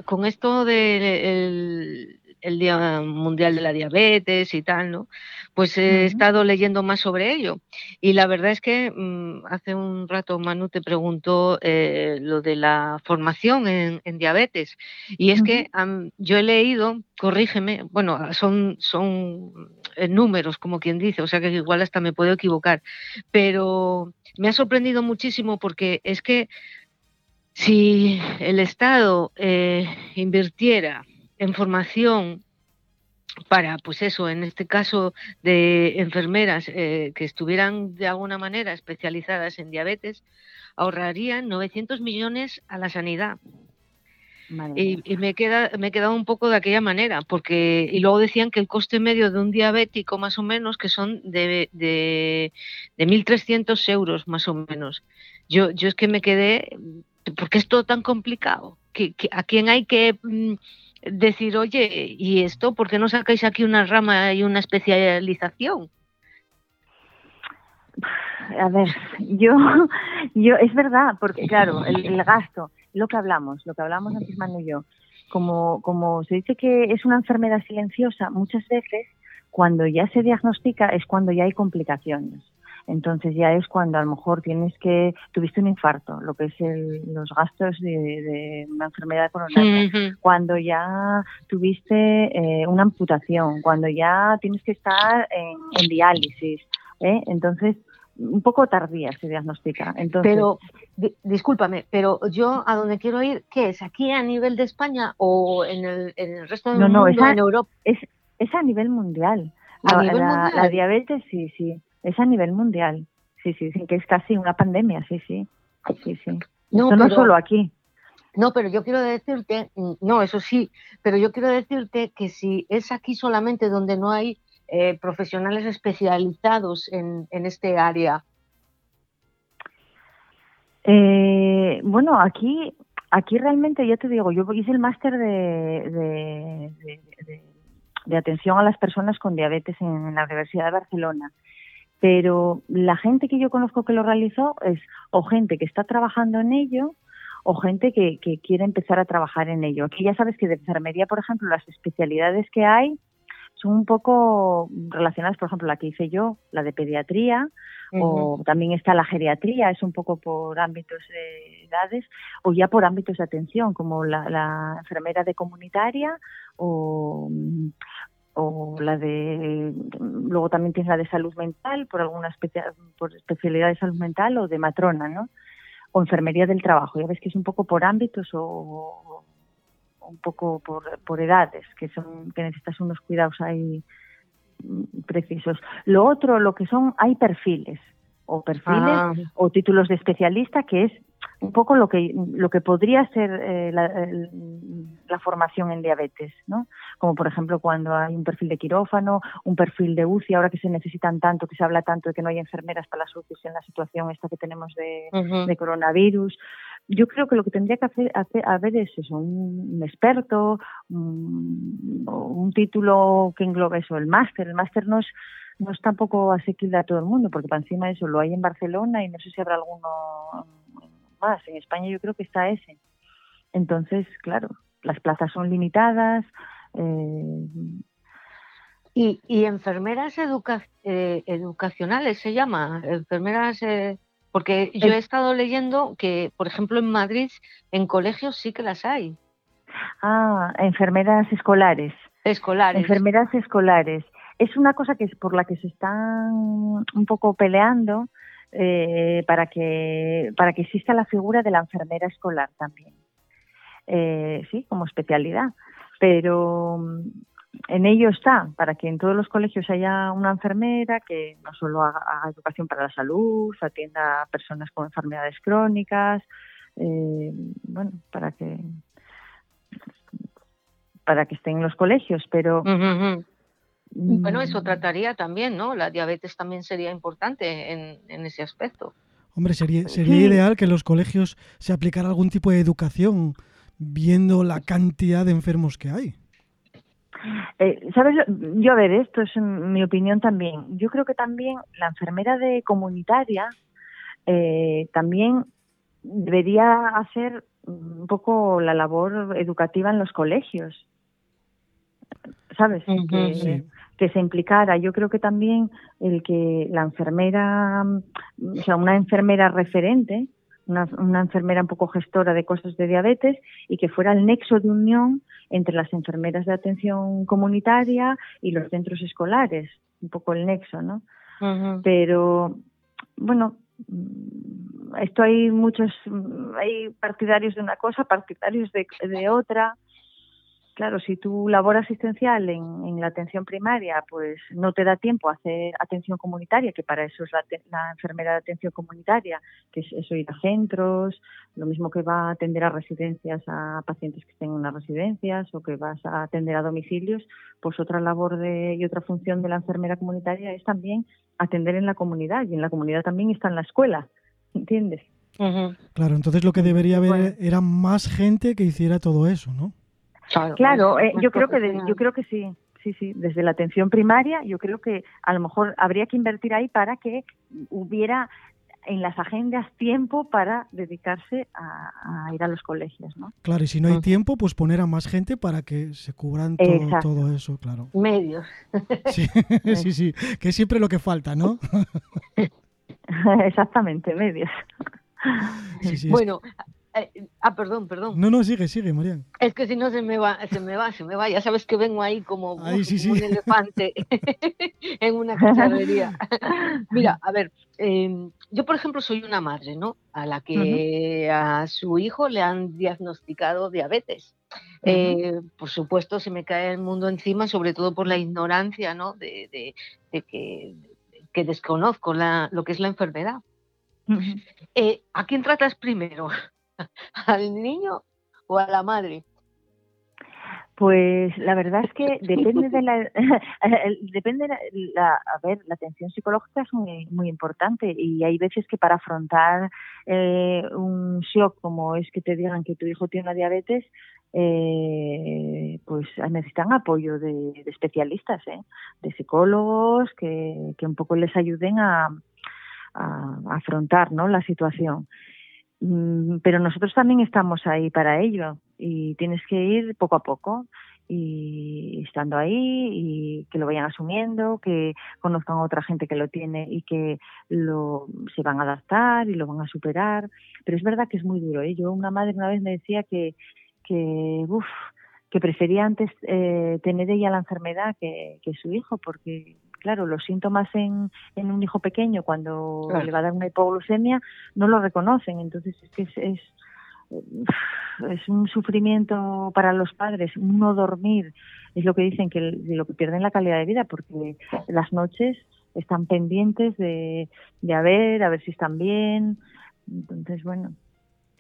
Speaker 3: con esto del el Día Mundial de la Diabetes y tal, ¿no? Pues he estado leyendo más sobre ello. Y la verdad es que mm, hace un rato Manu te preguntó eh, lo de la formación en, diabetes. Y es que yo he leído, corrígeme, bueno, son, son eh, números, como quien dice, o sea que igual hasta me puedo equivocar, pero me ha sorprendido muchísimo porque es que si el Estado eh, invirtiera en formación para, pues eso, en este caso de enfermeras eh, que estuvieran de alguna manera especializadas en diabetes, ahorrarían 900 millones a la sanidad. Y, me, queda, me he quedado un poco de aquella manera, porque y luego decían que el coste medio de un diabético, más o menos, que son de, de, de 1.300 euros, más o menos. Yo, yo es que me quedé ¿por qué es todo tan complicado? a quién hay que mm, decir, oye, ¿y esto? ¿Por qué no sacáis aquí una rama y una especialización?
Speaker 2: A ver, yo, yo, es verdad, porque claro, el, gasto, lo que hablamos, lo que hablamos antes Manu y yo, como, como se dice que es una enfermedad silenciosa, muchas veces cuando ya se diagnostica es cuando ya hay complicaciones. Entonces ya es cuando a lo mejor tienes que, tuviste un infarto, lo que es los gastos de, una enfermedad coronaria, cuando ya tuviste eh, una amputación, cuando ya tienes que estar en, diálisis. ¿eh? Entonces, un poco tardía se diagnostica. Entonces,
Speaker 3: pero, discúlpame, pero yo a donde quiero ir, ¿qué es? ¿Aquí a nivel de España o en el, en el resto del mundo, en Europa?
Speaker 2: Es, es a nivel mundial. la diabetes, sí, sí. Es a nivel mundial. Sí, sí, sí, que es casi una pandemia, sí, sí. Sí, sí. No, no solo aquí.
Speaker 3: No, pero yo quiero decirte, no, eso sí, pero yo quiero decirte que si es aquí solamente donde no hay eh, profesionales especializados en, este área?
Speaker 2: Eh, bueno, aquí, aquí realmente, ya te digo, yo hice el máster de, de, atención a las personas con diabetes en la Universidad de Barcelona pero la gente que yo conozco que lo realizó es o gente que está trabajando en ello o gente que, que quiere empezar a trabajar en ello. Aquí ya sabes que de enfermería, por ejemplo, las especialidades que hay son un poco relacionadas, por ejemplo, la que hice yo, la de pediatría, o también está la geriatría, es un poco por ámbitos de edades, o ya por ámbitos de atención, como la, la enfermera de comunitaria o, o la de luego también tienes la de salud mental por alguna por especialidad de salud mental o de matrona no o enfermería del trabajo. Ya ves que es un poco por ámbitos o, un poco por, por edades que son que necesitas unos cuidados ahí mm, precisos. Lo otro lo que son hay perfiles o perfiles ah. o títulos de especialista que es un poco lo que lo que podría ser eh, la, la, formación en diabetes, ¿no? Como por ejemplo cuando hay un perfil de quirófano, un perfil de UCI, ahora que se necesitan tanto, que se habla tanto de que no hay enfermeras para las UCI en la situación esta que tenemos de, coronavirus. Yo creo que lo que tendría que hacer, hacer es eso, un, experto, un, un, título que englobe eso, el máster. El máster no es no es tampoco asequible a todo el mundo, porque para encima de eso lo hay en Barcelona y no sé si habrá alguno más. En España yo creo que está ese. Entonces, claro, las plazas son limitadas. Eh,
Speaker 3: y, y, enfermeras eh, educacionales se llama, enfermeras, eh, porque yo he estado leyendo que, por ejemplo, en Madrid, en colegios sí que las hay.
Speaker 2: Ah, enfermeras escolares.
Speaker 3: Escolares.
Speaker 2: Enfermeras escolares. Es una cosa que es por la que se están un poco peleando eh, para, que, para que exista la figura de la enfermera escolar también. Eh, sí, como especialidad. Pero mm, en ello está, para que en todos los colegios haya una enfermera que no solo haga, educación para la salud, atienda a personas con enfermedades crónicas, eh, bueno, para que para que estén en los colegios, pero
Speaker 3: bueno, eso mm. trataría también, ¿no? La diabetes también sería importante en, ese aspecto.
Speaker 1: Hombre, sería, sería ideal que en los colegios se aplicara algún tipo de educación viendo la cantidad de enfermos que hay.
Speaker 2: Eh, Sabes, yo a ver, esto es mi opinión también. Yo creo que también la enfermera de comunitaria eh, también debería hacer un poco la labor educativa en los colegios. ¿Sabes? que se implicara. Yo creo que también el que la enfermera, o sea, una enfermera referente, una, una, enfermera un poco gestora de cosas de diabetes y que fuera el nexo de unión entre las enfermeras de atención comunitaria y los centros escolares, un poco el nexo, ¿no? Pero, bueno, esto hay muchos, hay partidarios de una cosa, partidarios de, de otra. Claro, si tu labor asistencial en, la atención primaria pues no te da tiempo a hacer atención comunitaria, que para eso es la, enfermera de atención comunitaria, que es eso ir a centros, lo mismo que va a atender a residencias a pacientes que estén en unas residencias o que vas a atender a domicilios, pues otra labor de, y otra función de la enfermera comunitaria es también atender en la comunidad y en la comunidad también está en la escuela, ¿entiendes?
Speaker 1: Claro, entonces lo que debería haber era más gente que hiciera todo eso, ¿no?
Speaker 2: Claro, eh, yo creo que yo creo que sí. Sí, sí, desde la atención primaria yo creo que a lo mejor habría que invertir ahí para que hubiera en las agendas tiempo para dedicarse a, ir a los colegios, ¿no?
Speaker 1: Claro, y si no hay tiempo, pues poner a más gente para que se cubran todo, todo eso, claro.
Speaker 3: Medios. *laughs*
Speaker 1: Sí, sí, sí, que es siempre lo que falta, ¿no? *laughs*
Speaker 2: Exactamente, medios.
Speaker 3: bueno, eh, ah, perdón, perdón.
Speaker 1: No, no, sigue, sigue, Marian.
Speaker 3: Es que si no se me va, se me va, se me va. Ya sabes que vengo ahí como, un elefante *laughs* en una cacharrería. *laughs* Mira, a ver, em, yo por ejemplo soy una madre, ¿no? A la que a su hijo le han diagnosticado diabetes. Eh, por supuesto, se me cae el mundo encima, sobre todo por la ignorancia, ¿no? De, que, que, desconozco la, lo que es la enfermedad. Eh, ¿A quién tratas primero? *laughs* ¿Al niño o a la madre?
Speaker 2: Pues la verdad es que *laughs* depende de la, *laughs* depende la, a ver, la atención psicológica es muy, muy importante y hay veces que para afrontar eh, un shock como es que te digan que tu hijo tiene una diabetes, eh, pues necesitan apoyo de, especialistas, ¿eh? de psicólogos que, que un poco les ayuden a, a afrontar ¿no? la situación. Mm, pero nosotros también estamos ahí para ello y tienes que ir poco a poco y estando ahí y que lo vayan asumiendo, que conozcan a otra gente que lo tiene y que lo se van a adaptar y lo van a superar. Pero es verdad que es muy duro. ¿eh? Yo una madre una vez me decía que que uf, que prefería antes eh, tener ella la enfermedad que, que su hijo porque claro, los síntomas en, en un hijo pequeño cuando le va a dar una hipoglucemia no lo reconocen. Entonces es que es, es, un sufrimiento para los padres, no dormir, es lo que dicen que lo que pierden la calidad de vida porque las noches están pendientes de, de a ver, a ver si están bien. Entonces, bueno,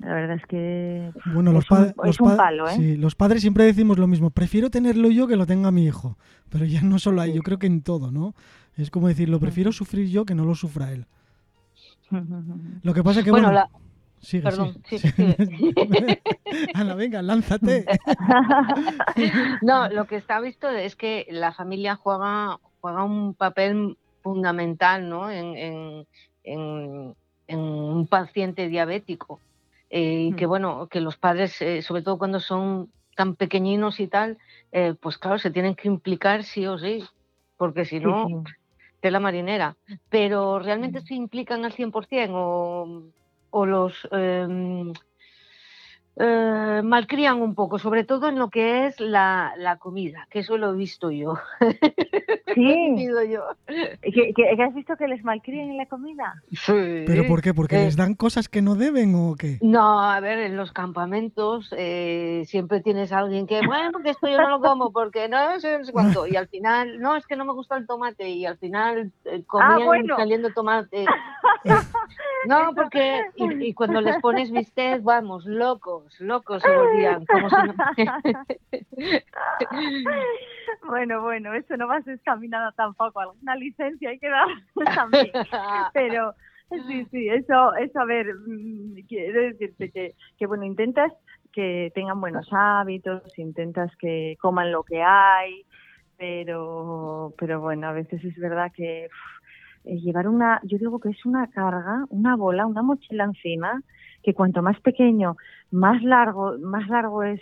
Speaker 2: la verdad es que
Speaker 1: bueno, los es, un, palo, ¿eh? Sí, los padres siempre decimos lo mismo. Prefiero tenerlo yo que lo tenga mi hijo. Pero ya no solo ahí, yo creo que en todo, ¿no? Es como decir, lo prefiero sufrir yo que no lo sufra él. *laughs* Lo que pasa es que, bueno... la... Perdón, sí. Ana, *laughs* venga, lánzate. *laughs*
Speaker 3: no, lo que está visto es que la familia juega, juega un papel fundamental ¿no? en, en un paciente diabético y eh, que bueno, que los padres, eh, sobre todo cuando son tan pequeñinos y tal, eh, pues claro, se tienen que implicar sí o sí, porque si no, de la marinera. Pero realmente se implican al 100% o, o los... Eh, malcrían un poco, sobre todo en lo que es la, la comida, que eso lo he visto yo. *laughs*
Speaker 2: Sí. yo. ¿Que, has visto que les malcrían en la comida?
Speaker 3: Sí.
Speaker 1: ¿Pero por qué? ¿Porque les dan cosas que no deben o qué?
Speaker 3: No, a ver, en los campamentos eh, siempre tienes a alguien que, bueno, porque esto yo no lo como, porque no sé, cuánto. Y al final, no, es que no me gusta el tomate. Y al final eh, ah, comían saliendo tomate. *laughs* no, porque, y, cuando les pones bistec, vamos, locos locos, se volvían. Como *laughs*
Speaker 2: bueno, bueno, eso no vas descaminada tampoco. Alguna licencia hay que dar *laughs* también. Pero sí, sí, eso, eso a ver, mm, quiero decirte que, que bueno, intentas que tengan buenos hábitos, intentas que coman lo que hay, pero, pero bueno, a veces es verdad que eh, llevar una, yo digo que es una carga, una bola, una mochila encima, que cuanto más pequeño, más largo, más largo es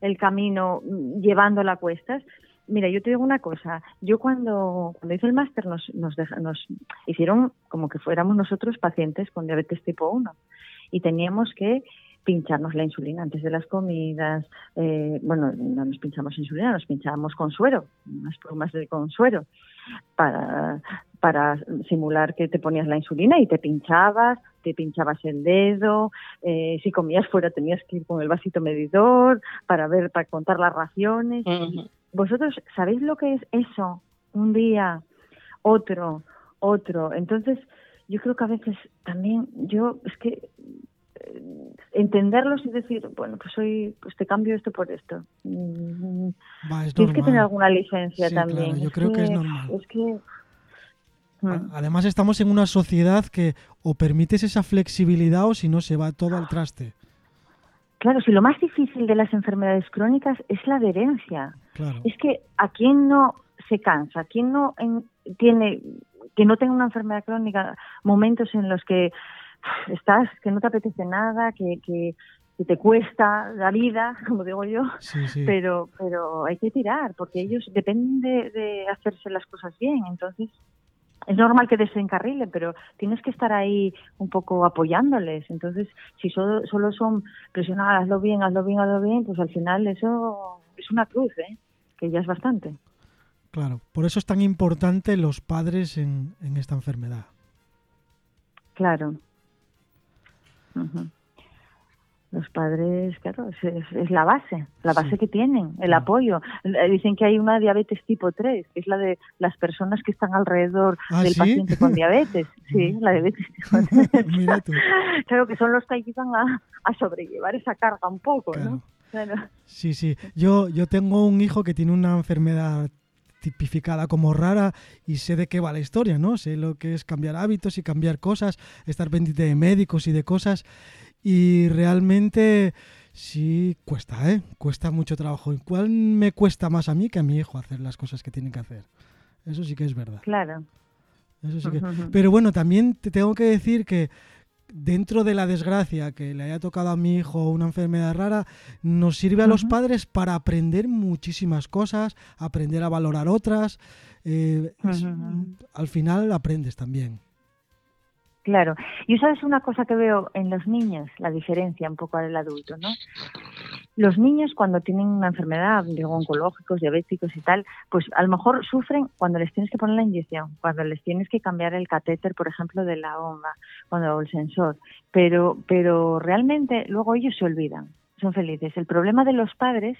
Speaker 2: el camino mm, llevándola a cuestas. Mira, yo te digo una cosa. Yo cuando, cuando hice el máster nos, nos, hicieron como que fuéramos nosotros pacientes con diabetes tipo 1 y teníamos que pincharnos la insulina antes de las comidas. Eh, bueno, no nos pinchamos insulina, nos pinchábamos con suero, unas plumas de consuero, para, para simular que te ponías la insulina y te pinchabas, te pinchabas el dedo, eh, si comías fuera tenías que ir con el vasito medidor para ver, para contar las raciones. ¿Vosotros sabéis lo que es eso? Un día, otro, otro. Entonces, yo creo que a veces también, yo, es que eh, entenderlos y decir, bueno, pues hoy pues te cambio esto por esto. Mm, Tienes que tener alguna licencia también.
Speaker 1: yo creo que, es normal.
Speaker 2: Es que
Speaker 1: Mm. Además estamos en una sociedad que o permites esa flexibilidad o si no se va todo al traste.
Speaker 2: Claro, si lo más difícil de las enfermedades crónicas es la adherencia. Es que a quien no se cansa, a quien no tiene que no tenga una enfermedad crónica, momentos en los que estás, que no te apetece nada, que, que, te cuesta la vida, *laughs* como digo yo, pero pero hay que tirar, porque ellos dependen de, de hacerse las cosas bien, entonces es normal que desencarrilen, pero tienes que estar ahí un poco apoyándoles. Entonces, si solo, solo son presionadas, hazlo bien, hazlo bien, hazlo bien, pues al final eso es una cruz, ¿eh? que ya es bastante.
Speaker 1: Claro, por eso es tan importante los padres en, en esta enfermedad.
Speaker 2: Claro los padres, claro, es, la base, la base que tienen, el apoyo. Eh, dicen que hay una diabetes tipo 3, que es la de las personas que están alrededor
Speaker 1: ¿Ah,
Speaker 2: del paciente con *laughs* diabetes. Sí, la diabetes tipo 3. *laughs* Mira tú. Claro que son los que ayudan a, a sobrellevar esa carga un poco, ¿no?
Speaker 1: Sí, sí. Yo, yo tengo un hijo que tiene una enfermedad tipificada como rara y sé de qué va la historia, ¿no? Sé lo que es cambiar hábitos y cambiar cosas, estar pendiente de médicos y de cosas. Y realmente sí cuesta, ¿eh? Cuesta mucho trabajo. ¿Cuál me cuesta más a mí que a mi hijo hacer las cosas que tiene que hacer? Eso sí que es verdad.
Speaker 2: Claro.
Speaker 1: Eso sí que... Pero bueno, también te tengo que decir que dentro de la desgracia que le haya tocado a mi hijo una enfermedad rara, nos sirve a los padres para aprender muchísimas cosas, aprender a valorar otras. Eh, al final aprendes también.
Speaker 2: Claro. Y sabes una cosa que veo en los niños, la diferencia un poco del adulto, ¿no? Los niños cuando tienen una enfermedad, digo, oncológicos, diabéticos y tal, pues a lo mejor sufren cuando les tienes que poner la inyección, cuando les tienes que cambiar el catéter, por ejemplo, de la bomba, cuando el sensor, pero pero realmente luego ellos se olvidan, son felices. El problema de los padres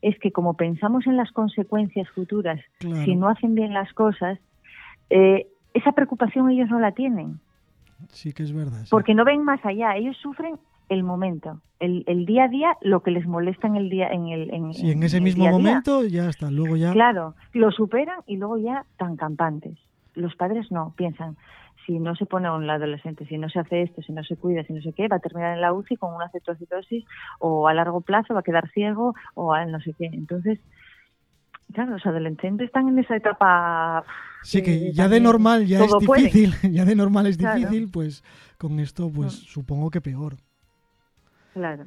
Speaker 2: es que como pensamos en las consecuencias futuras, si no hacen bien las cosas, eh, esa preocupación ellos no la tienen.
Speaker 1: Sí que es verdad.
Speaker 2: Porque no ven más allá, ellos sufren el momento, el, el, día a día, lo que les molesta en el día, en el, en,
Speaker 1: sí, en ese mismo momento ya está, luego ya.
Speaker 2: Claro, lo superan y luego ya tan campantes. Los padres no piensan, si no se pone a un adolescente, si no se hace esto, si no se cuida, si no sé qué, va a terminar en la UCI con una cetocitosis o a largo plazo va a quedar ciego o a no sé qué. Entonces, claro, los adolescentes están en esa etapa.
Speaker 1: Sí, que ya de normal ya es difícil, *laughs* ya de normal es difícil, pues con esto, pues supongo que peor.
Speaker 2: Claro.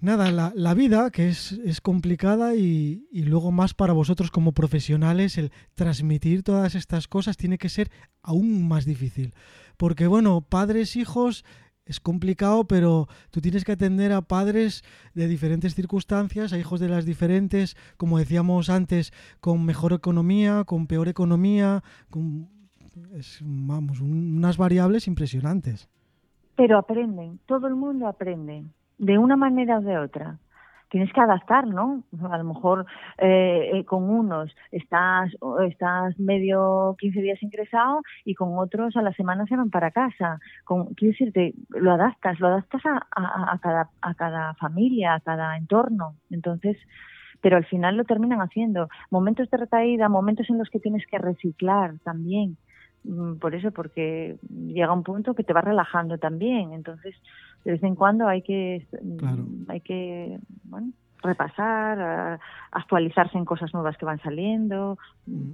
Speaker 1: Nada, la, la, vida, que es, es complicada y, y, luego más para vosotros como profesionales, el transmitir todas estas cosas tiene que ser aún más difícil. Porque bueno, padres, hijos, es complicado, pero tú tienes que atender a padres de diferentes circunstancias, a hijos de las diferentes, como decíamos antes, con mejor economía, con peor economía, con vamos, unas variables impresionantes.
Speaker 2: Pero aprenden, todo el mundo aprende, de una manera o de otra tienes que adaptar, ¿no? A lo mejor eh, eh, con unos estás, estás medio 15 días ingresado y con otros a la semana se van para casa. Con, quiero decirte, lo adaptas, lo adaptas a, cada, a cada familia, a cada entorno. Entonces, pero al final lo terminan haciendo. Momentos de recaída, momentos en los que tienes que reciclar también. Mm, por eso, porque llega un punto que te va relajando también. Entonces, de vez en cuando hay que, mm, hay que bueno, repasar, actualizarse en cosas nuevas que van saliendo. Mm.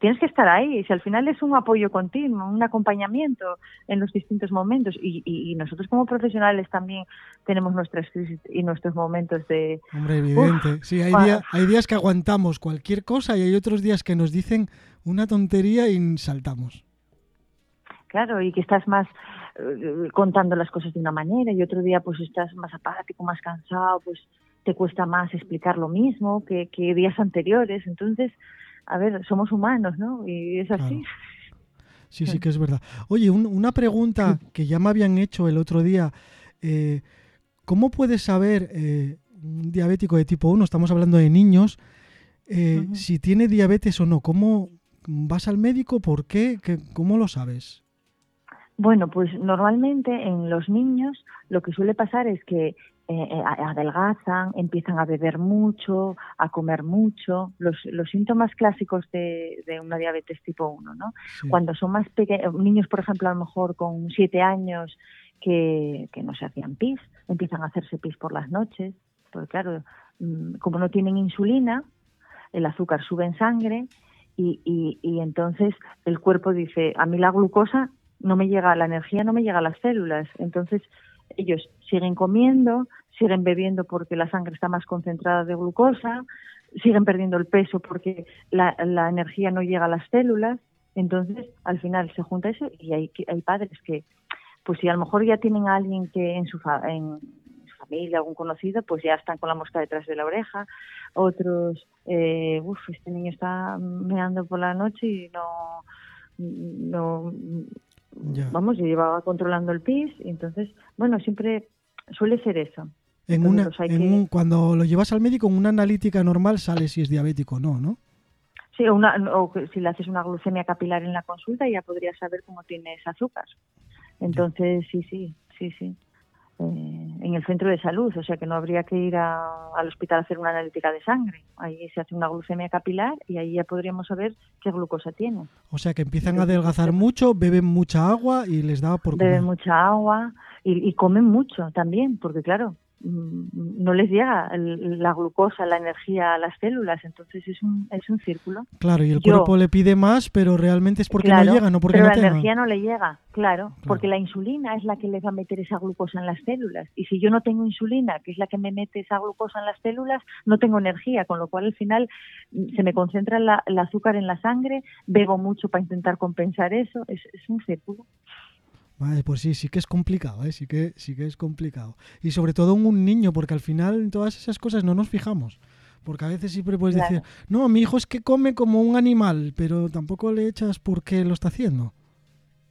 Speaker 2: Tienes que estar ahí. Si al final es un apoyo continuo, un acompañamiento en los distintos momentos. Y, y, nosotros como profesionales también tenemos nuestras crisis y nuestros momentos de...
Speaker 1: Hombre, evidente. sí, hay, hay días que aguantamos cualquier cosa y hay otros días que nos dicen una tontería y saltamos.
Speaker 2: Claro, y que estás más eh, contando las cosas de una manera y otro día pues estás más apático, más cansado, pues te cuesta más explicar lo mismo que, días anteriores. Entonces, a ver, somos humanos, ¿no? Y es así. *laughs*
Speaker 1: Sí, sí que es verdad. Oye, una pregunta que ya me habían hecho el otro día. Eh, ¿Cómo puedes saber eh, un diabético de tipo 1, estamos hablando de niños, si tiene diabetes o no? ¿Cómo vas al médico? ¿Por qué? ¿Cómo lo sabes?
Speaker 2: Bueno, pues normalmente en los niños lo que suele pasar es que eh, eh, adelgazan, empiezan a beber mucho, a comer mucho, los, los síntomas clásicos de, de, una diabetes tipo 1, ¿no? Cuando son más pequeños, niños, por ejemplo, a lo mejor con siete años que, que no se hacían pis, empiezan a hacerse pis por las noches, porque claro, mm, como no tienen insulina, el azúcar sube en sangre y, y, y entonces el cuerpo dice, a mí la glucosa no me llega la energía, no me llega a las células. Entonces, ellos siguen comiendo, siguen bebiendo porque la sangre está más concentrada de glucosa, siguen perdiendo el peso porque la, la energía no llega a las células. Entonces, al final se junta eso y hay, hay padres que, pues si a lo mejor ya tienen a alguien que en su, en su familia, algún conocido, pues ya están con la mosca detrás de la oreja. Otros, eh, uff, este niño está meando por la noche y no, no vamos, yo llevaba controlando el PIS, y entonces, bueno, siempre suele ser eso.
Speaker 1: En una, pues, cuando lo llevas al médico, en una analítica normal sale si es diabético o no, ¿no?
Speaker 2: Sí, o, una, o si le haces una glucemia capilar en la consulta ya podrías saber cómo tienes azúcar. Entonces, sí, sí, sí, sí. Eh, en el centro de salud, o sea que no habría que ir al hospital a hacer una analítica de sangre. Ahí se hace una glucemia capilar y ahí ya podríamos saber qué glucosa tiene.
Speaker 1: O sea que empiezan a adelgazar mucho, beben mucha agua y les da por
Speaker 2: comer. Beben mucha agua y, y comen mucho también, porque claro, no les llega la glucosa, la energía a las células, entonces es un, es un círculo.
Speaker 1: Claro, y el cuerpo le pide más, pero realmente es porque no llega, no porque
Speaker 2: pero
Speaker 1: la
Speaker 2: energía no le llega, claro, porque la insulina es la que le va a meter esa glucosa en las células, y si yo no tengo insulina, que es la que me mete esa glucosa en las células, no tengo energía, con lo cual al final mm, se me concentra el azúcar en la sangre, bebo mucho para intentar compensar eso, es, es un círculo.
Speaker 1: Vale, pues sí, sí que es complicado, ¿eh? sí, que, sí que es complicado. Y sobre todo en un niño, porque al final en todas esas cosas no nos fijamos. Porque a veces siempre puedes decir, no, mi hijo es que come como un animal, pero tampoco le echas por qué lo está haciendo.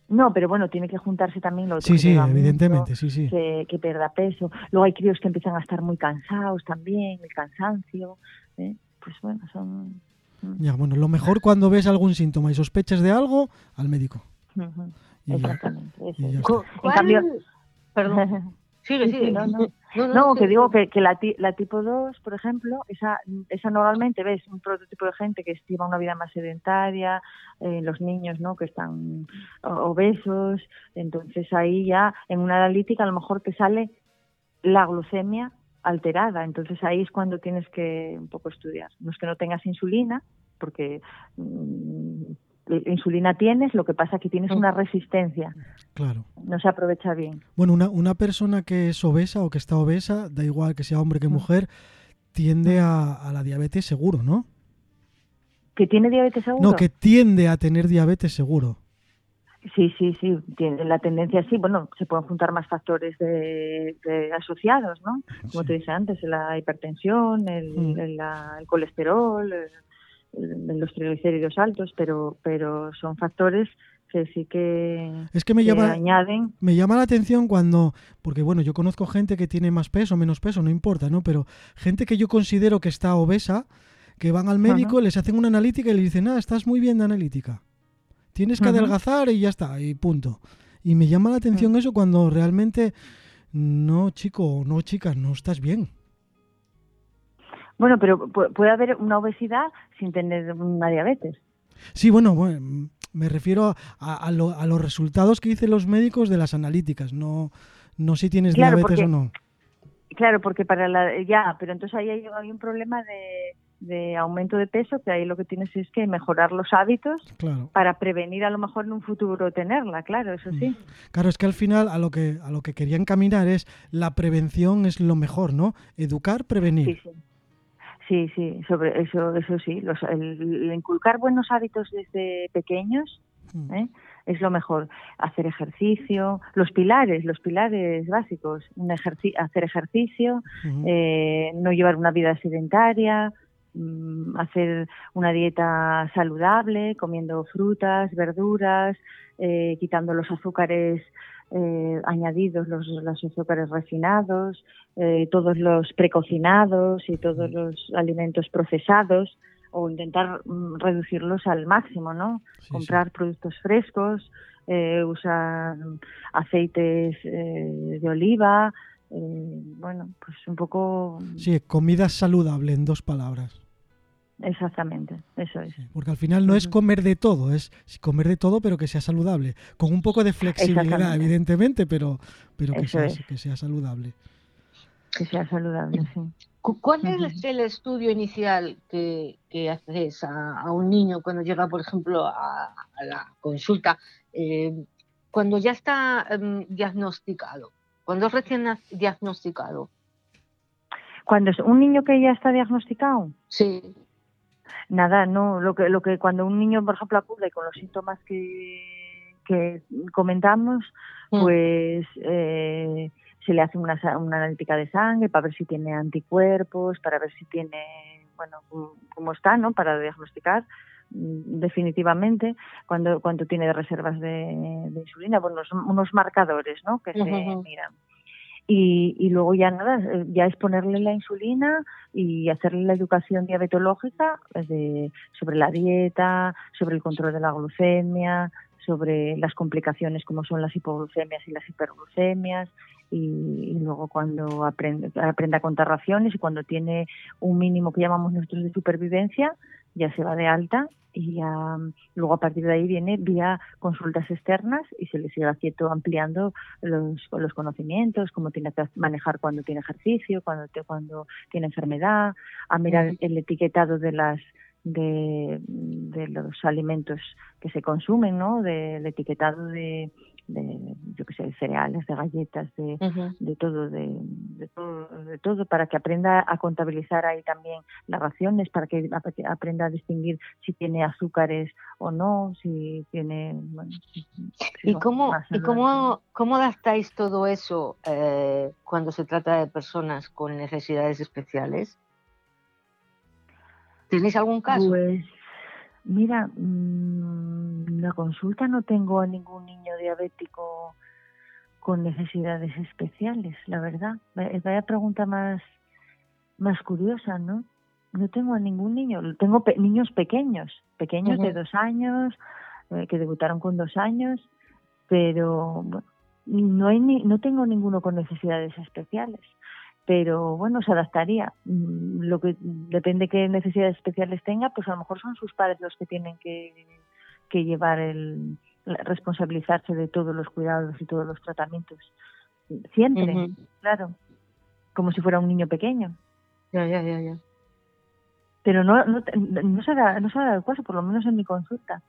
Speaker 2: No, pero bueno, tiene que juntarse también lo
Speaker 1: Sí, sí, evidentemente, sí, sí.
Speaker 2: Que, que, pierda peso. Luego hay críos que empiezan a estar muy cansados también, el cansancio. ¿eh? Pues bueno, son...
Speaker 1: Mm. Ya, bueno, lo mejor cuando ves algún síntoma y sospechas de algo, al médico.
Speaker 2: Exactamente. en cambio, perdón. Sigue, sigue. No, que digo que, que la, la, tipo 2, por ejemplo, esa, esa normalmente ves un prototipo de gente que estima una vida más sedentaria, eh, los niños ¿no? que están obesos, entonces ahí ya en una analítica a lo mejor te sale la glucemia alterada, entonces ahí es cuando tienes que un poco estudiar. No es que no tengas insulina, porque mm, insulina tienes, lo que pasa es que tienes una resistencia.
Speaker 1: Claro.
Speaker 2: No se aprovecha bien.
Speaker 1: Bueno, una, una persona que es obesa o que está obesa, da igual que sea hombre que mujer, tiende a, la diabetes seguro, ¿no?
Speaker 2: ¿Que tiene diabetes seguro?
Speaker 1: No, que tiende a tener diabetes seguro.
Speaker 2: Sí, sí, sí, tiene la tendencia sí. Bueno, se pueden juntar más factores de, asociados, ¿no? Como te dije antes, la hipertensión, el, mm. el, el colesterol, los triglicéridos altos, pero, pero son factores que sí que,
Speaker 1: es que me llama,
Speaker 2: añaden.
Speaker 1: Me llama la atención cuando, porque bueno, yo conozco gente que tiene más peso, menos peso, no importa, ¿no? Pero gente que yo considero que está obesa, que van al médico, les hacen una analítica y le dicen, ah, estás muy bien de analítica. Tienes que adelgazar y ya está, y punto. Y me llama la atención eso cuando realmente, no, chico, no, chicas, no estás bien.
Speaker 2: Bueno, pero puede haber una obesidad sin tener una diabetes.
Speaker 1: Sí, bueno, me refiero a, los resultados que dicen los médicos de las analíticas, no, no si tienes diabetes o no.
Speaker 2: Claro, porque para la ya, pero entonces ahí hay, un problema de, aumento de peso, que ahí lo que tienes es que mejorar los hábitos para prevenir a lo mejor en un futuro tenerla, claro, eso sí. Mm.
Speaker 1: Claro, es que al final a lo que a lo que querían caminar es la prevención es lo mejor, ¿no? Educar, prevenir.
Speaker 2: Sí, sí. Sí, sí, sobre eso, eso sí. Los, el, inculcar buenos hábitos desde pequeños mm. ¿eh? es lo mejor. Hacer ejercicio, los pilares, los pilares básicos, un hacer ejercicio, eh, no llevar una vida sedentaria, mm, hacer una dieta saludable, comiendo frutas, verduras, eh, quitando los azúcares eh, añadidos los, azúcares refinados, eh, todos los precocinados y todos los alimentos procesados o intentar mm, reducirlos al máximo, ¿no? Comprar productos frescos, eh, usar aceites de oliva, bueno, pues un poco...
Speaker 1: Sí, comida saludable en dos palabras.
Speaker 2: Exactamente, eso es.
Speaker 1: porque al final no es comer de todo, es comer de todo pero que sea saludable, con un poco de flexibilidad evidentemente, pero, pero que, sea, que sea saludable.
Speaker 2: Que sea saludable, sí.
Speaker 3: ¿Cuál es el estudio inicial que, haces a, un niño cuando llega, por ejemplo, a, la consulta, eh, cuando ya está em, diagnosticado, cuando es recién diagnosticado?
Speaker 2: Cuando es un niño que ya está diagnosticado.
Speaker 3: Sí
Speaker 2: nada, no, lo que, lo que cuando un niño, por ejemplo, acude con los síntomas que, que comentamos, mm. pues eh, se le hace una, una analítica de sangre para ver si tiene anticuerpos, para ver si tiene, bueno, cómo está, ¿no? Para diagnosticar mm, definitivamente cuando cuando tiene reservas de, insulina, bueno, unos, marcadores, ¿no? Que se miran y, luego ya nada, eh, ya es ponerle la insulina y hacerle la educación diabetológica sobre la dieta, sobre el control de la glucemia, sobre las complicaciones como son las hipoglucemias y las hiperglucemias y, luego cuando aprende, aprende a contar raciones y cuando tiene un mínimo que llamamos nosotros de supervivencia, ya se va de alta y ya, luego a partir de ahí viene vía consultas externas y se le sigue quieto ampliando los, los conocimientos, cómo tiene que manejar cuando tiene ejercicio, cuando, cuando tiene enfermedad, a mirar el etiquetado de las de, de los alimentos que se consumen, ¿no? del etiquetado de, de yo que sé, de cereales, de galletas, de, de, todo, de, todo, de todo, para que aprenda a contabilizar ahí también las raciones, para que aprenda a distinguir si tiene azúcares o no, si tiene...
Speaker 3: ¿Y cómo, ¿y cómo, cómo adaptáis todo eso eh, cuando se trata de personas con necesidades especiales? ¿Tenéis algún caso?
Speaker 2: Pues Mira, mm, la consulta no tengo a ningún niño diabético con necesidades especiales, la verdad. Vaya pregunta más, más curiosa, ¿no? No tengo a ningún niño, tengo niños pequeños, pequeños de dos años, eh, que debutaron con dos años, pero no, hay ni, no tengo ninguno con necesidades especiales pero bueno, se adaptaría. Mm, lo que depende qué necesidades especiales tenga, pues a lo mejor son sus padres los que tienen que, que llevar el responsabilizarse de todos los cuidados y todos los tratamientos. Siempre, claro, como si fuera un niño pequeño.
Speaker 3: Ya, ya, ya, ya.
Speaker 2: Pero no, no, no, se da, no se da el caso, por lo menos en mi consulta.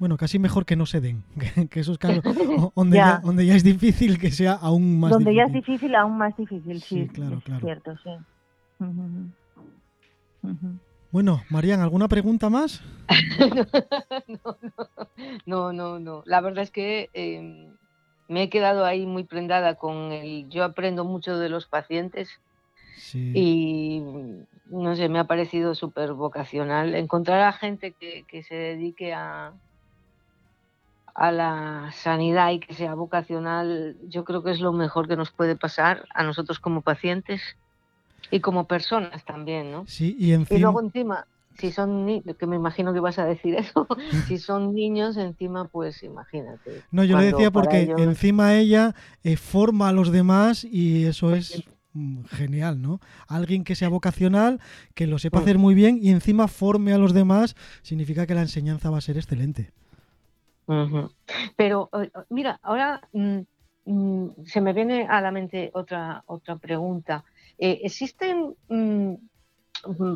Speaker 1: Bueno, casi mejor que no se den, *laughs* que esos casos *laughs* donde ya. donde ya es difícil que sea aún más
Speaker 2: donde
Speaker 1: difícil.
Speaker 2: ya es difícil, aún más difícil, sí, claro, es claro. cierto, sí.
Speaker 1: Bueno, Marian, ¿alguna pregunta más? *laughs*
Speaker 3: no, no, no, La verdad es que eh, me he quedado ahí muy prendada con el... Yo aprendo mucho de los pacientes sí. y no sé, me ha parecido súper vocacional encontrar a gente que, que se dedique a, a la sanidad y que sea vocacional, yo creo que es lo mejor que nos puede pasar a nosotros como pacientes y como personas también, ¿no?
Speaker 1: Sí, y, encima...
Speaker 3: y luego encima, si son niños, que me imagino que vas a decir eso, *laughs* si son niños encima, pues imagínate.
Speaker 1: No, yo le decía porque encima ella eh, forma a los demás y eso es genial, ¿no? Alguien que sea vocacional, que lo sepa mm. hacer muy bien y encima forme a los demás, significa que la enseñanza va a ser excelente.
Speaker 3: Pero mira, ahora mm, mm, se me viene a la mente otra, otra pregunta. Eh, ¿Existen mm,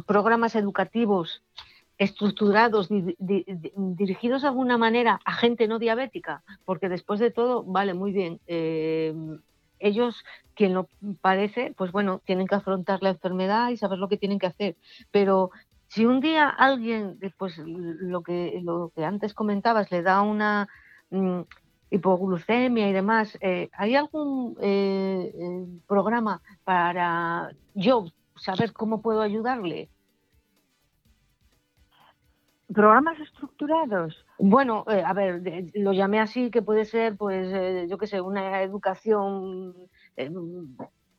Speaker 3: programas educativos estructurados, dirigidos de alguna manera a gente no diabética? Porque después de todo, vale, muy bien. Em, ellos, quien lo padece, pues bueno, tienen que afrontar la enfermedad y saber lo que tienen que hacer. Pero si un día alguien, pues lo que, lo que antes comentabas, le da una mm, hipoglucemia y demás, eh, ¿hay algún eh, eh, programa para yo saber cómo puedo ayudarle?
Speaker 2: ¿Programas estructurados?
Speaker 3: Bueno, a ver, lo llamé así, que puede ser, pues, yo qué sé, una educación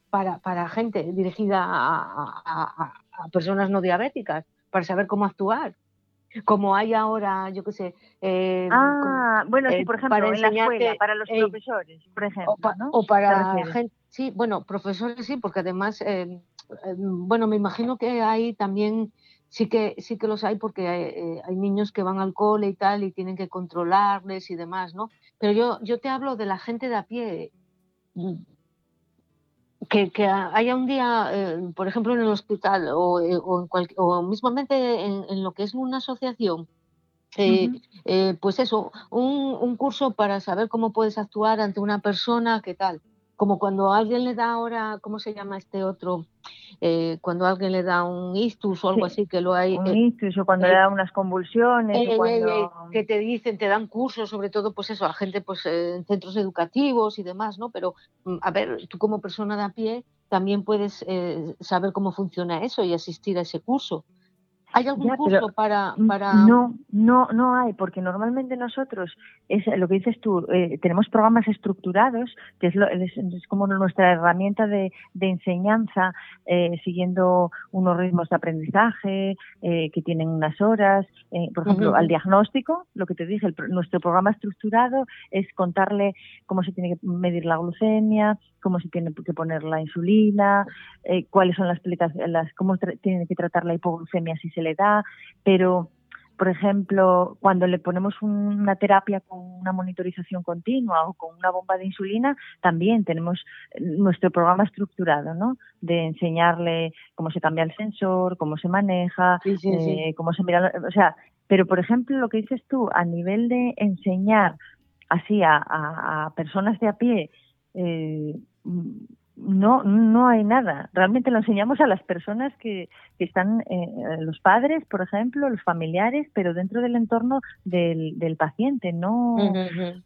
Speaker 3: para, para gente dirigida a personas no diabéticas para saber cómo actuar. Como hay ahora, yo qué sé.
Speaker 2: Eh, ah, bueno, sí, eh, por ejemplo, para en la escuela, para los profesores, por ejemplo.
Speaker 3: O, para gente. Sí, bueno, profesores sí, porque además, eh, bueno, me imagino que hay también sí que sí que los hay porque hay, hay, niños que van al cole y tal y tienen que controlarles y demás, ¿no? Pero yo yo te hablo de la gente de a pie que, haya un día, eh, por ejemplo, en el hospital o, eh, o, o mismamente en, lo que es una asociación, eh, pues eso, un, un, curso para saber cómo puedes actuar ante una persona, qué tal como cuando alguien le da ahora, ¿cómo se llama este otro? Eh, cuando alguien le da un istus o algo así, que lo hay.
Speaker 2: Un eh, istus o cuando le da unas convulsiones.
Speaker 3: Eh, que te dicen, te dan cursos, sobre todo, pues eso, a gente pues en centros educativos y demás, ¿no? Pero, mm, a ver, tú como persona de a pie también puedes saber cómo funciona eso y asistir a ese curso. ¿Hay algún curso para, para...?
Speaker 2: No, no, no hay, porque normalmente nosotros, es lo que dices tú, eh, tenemos programas estructurados, que es, lo, es, como nuestra herramienta de, de enseñanza, eh, siguiendo unos ritmos de aprendizaje, eh, que tienen unas horas. Eh, por ejemplo, al diagnóstico, lo que te dije, el, nuestro programa estructurado es contarle cómo se tiene que medir la glucemia, cómo se tiene que poner la insulina, eh, cuáles son las, las cómo tiene que tratar la hipoglucemia si se le da, pero por ejemplo, cuando le ponemos una terapia con una monitorización continua o con una bomba de insulina, también tenemos nuestro programa estructurado, ¿no? De enseñarle cómo se cambia el sensor, cómo se maneja, eh, cómo se mira, o sea, pero por ejemplo, lo que dices tú, a nivel de enseñar así a, a, personas de a pie, eh, no, no hay nada. Realmente lo enseñamos a las personas que, que están, eh, los padres, por ejemplo, los familiares, pero dentro del entorno del, del paciente, no.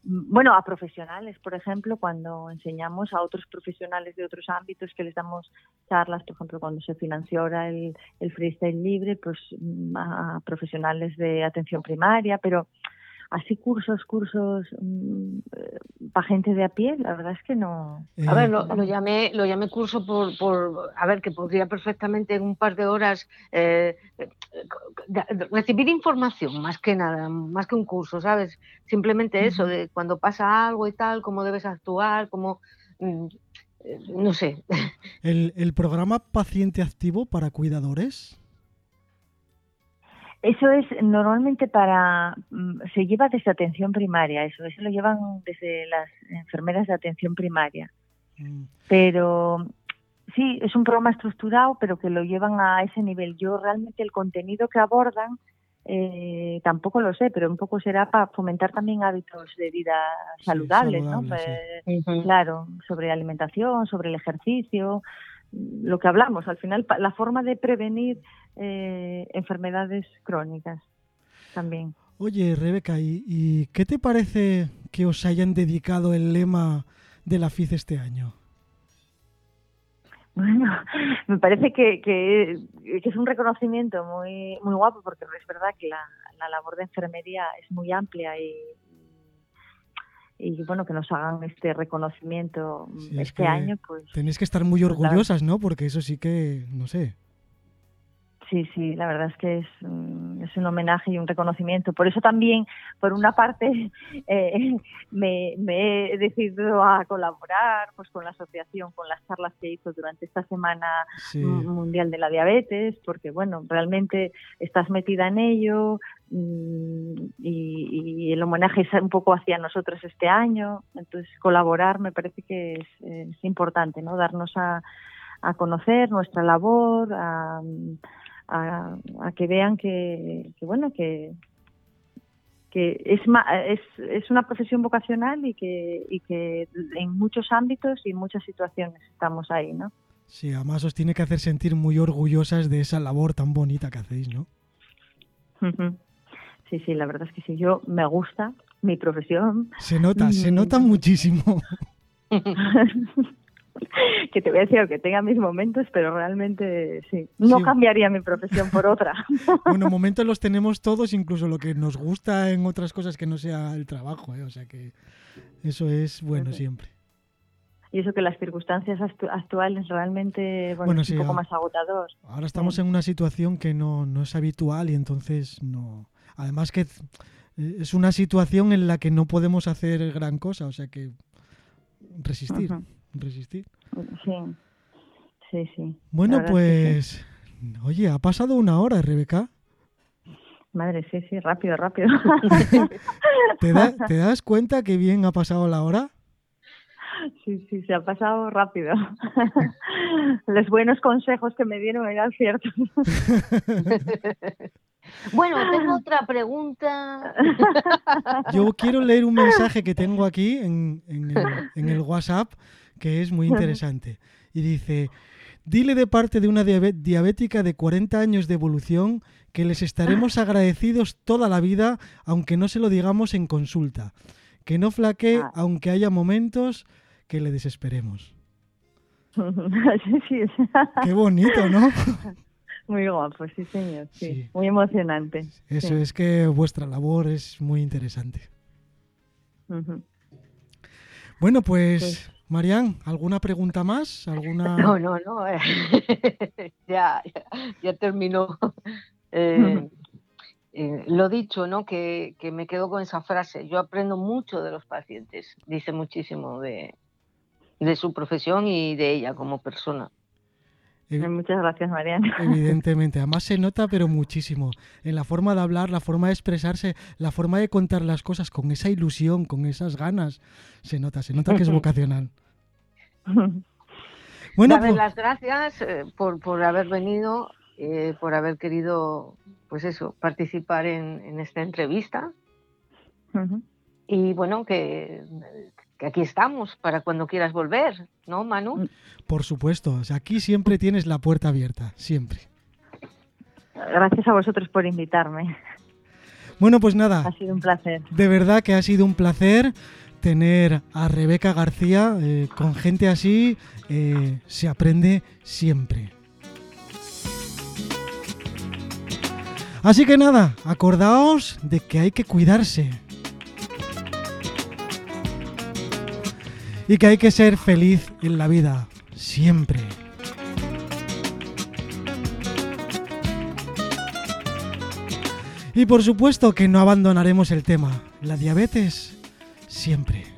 Speaker 2: Bueno, a profesionales, por ejemplo, cuando enseñamos a otros profesionales de otros ámbitos que les damos charlas, por ejemplo, cuando se financió ahora el, el freestyle libre, pues a profesionales de atención primaria, pero así cursos, cursos mm, para gente de a pie, la verdad es que no.
Speaker 3: A ver, lo, llamé, lo llamé curso por, por, a ver, que podría perfectamente en un par de horas eh, recibir información, más que nada, más que un curso, ¿sabes? Simplemente eso, de cuando pasa algo y tal, cómo debes actuar, cómo... Mm, eh, no sé. *laughs*
Speaker 1: ¿El, ¿El programa Paciente Activo para Cuidadores?
Speaker 2: Eso es normalmente para, mm, se lleva desde atención primaria, eso, eso lo llevan desde las enfermeras de atención primaria. Mm. Pero sí, es un programa estructurado, pero que lo llevan a ese nivel. Yo realmente el contenido que abordan eh, tampoco lo sé, pero un poco será para fomentar también hábitos de vida saludables, ¿no? Pues, claro, sobre alimentación, sobre el ejercicio, lo que hablamos, al final la forma de prevenir eh, enfermedades crónicas también.
Speaker 1: Oye, Rebeca, ¿y, qué te parece que os hayan dedicado el lema de la FIC este año?
Speaker 2: Bueno, *laughs* me parece que, que, es un reconocimiento muy muy guapo porque es verdad que la, la labor de enfermería es muy amplia y, y bueno, que nos hagan este reconocimiento este año, pues...
Speaker 1: Tenéis que estar muy pues orgullosas, ¿no? Porque eso sí que, no sé,
Speaker 2: Sí, sí, la verdad es que es, es un homenaje y un reconocimiento. Por eso también, por una parte, *laughs* eh, me, he decidido a colaborar pues con la asociación, con las charlas que hizo durante esta Semana Mundial de la Diabetes, porque, bueno, realmente estás metida en ello mm, y, el homenaje es un poco hacia nosotros este año. Entonces, colaborar me parece que es, es importante, ¿no? Darnos a, a conocer nuestra labor, a a, que vean que, bueno, que, que es, es, es una profesión vocacional y que, y que en muchos ámbitos y en muchas situaciones estamos ahí, ¿no?
Speaker 1: Sí, además os tiene que hacer sentir muy orgullosas de esa labor tan bonita que hacéis, ¿no?
Speaker 2: Sí, sí, la verdad es que sí. Yo me gusta mi profesión.
Speaker 1: Se nota, se nota muchísimo. *laughs* *laughs*
Speaker 2: que te voy a decir que tenga mis momentos, pero realmente sí. No cambiaría mi profesión por otra. *laughs*
Speaker 1: bueno, momentos los tenemos todos, incluso lo que nos gusta en otras cosas que no sea el trabajo, ¿eh? o sea que eso es bueno siempre.
Speaker 2: Y eso que las circunstancias actuales realmente bueno, es un poco más agotador.
Speaker 1: Ahora estamos en una situación que no, no es habitual y entonces no. Además que es una situación en la que no podemos hacer gran cosa, o sea que resistir resistir.
Speaker 2: Sí, sí, sí.
Speaker 1: Bueno, pues, oye, ha pasado una hora, Rebeca.
Speaker 2: Madre, sí, sí, rápido, rápido. *laughs*
Speaker 1: ¿Te, ¿Te das cuenta que bien ha pasado la hora?
Speaker 2: Sí, sí, se ha pasado rápido. Los buenos consejos que me dieron eran ciertos. *laughs*
Speaker 3: Bueno, tengo otra pregunta.
Speaker 1: Yo quiero leer un mensaje que tengo aquí en, en el WhatsApp que es muy interesante. Y dice, dile de parte de una diabética de 40 años de evolución que les estaremos agradecidos toda la vida, aunque no se lo digamos en consulta. Que no flaquee, ah. aunque haya momentos que le desesperemos. *laughs* Qué bonito, ¿no? *laughs*
Speaker 2: Muy guapo, sí, señor. Sí, Muy emocionante.
Speaker 1: Eso es que vuestra labor es muy interesante. Bueno, pues, pues Marian, ¿alguna pregunta más? ¿Alguna... *laughs*
Speaker 3: No, no, no. Eh. *laughs* ya, ya, terminó. *laughs* Eh, eh, lo dicho, ¿no? Que, que, me quedo con esa frase. Yo aprendo mucho de los pacientes. Dice muchísimo de, de su profesión y de ella como persona.
Speaker 2: Muchas gracias, Mariana. *laughs*
Speaker 1: Evidentemente, además se nota, pero muchísimo, en la forma de hablar, la forma de expresarse, la forma de contar las cosas con esa ilusión, con esas ganas. Se nota, se nota que es *laughs* vocacional. *laughs*
Speaker 3: Bueno, Darle pues las gracias eh, por, por, haber venido, eh, por haber querido, pues eso, participar en, esta entrevista. Y bueno, que que aquí estamos para cuando quieras volver, ¿no, Manu? Mm.
Speaker 1: Por supuesto, aquí siempre tienes la puerta abierta, siempre.
Speaker 2: Gracias a vosotros por invitarme.
Speaker 1: Bueno, pues nada.
Speaker 2: Ha sido un placer.
Speaker 1: De verdad que ha sido un placer tener a Rebeca García. Eh, con gente así eh, se aprende siempre. Así que nada, acordaos de que hay que cuidarse. Y que hay que ser feliz en la vida, siempre. Y por supuesto que no abandonaremos el tema, la diabetes, siempre.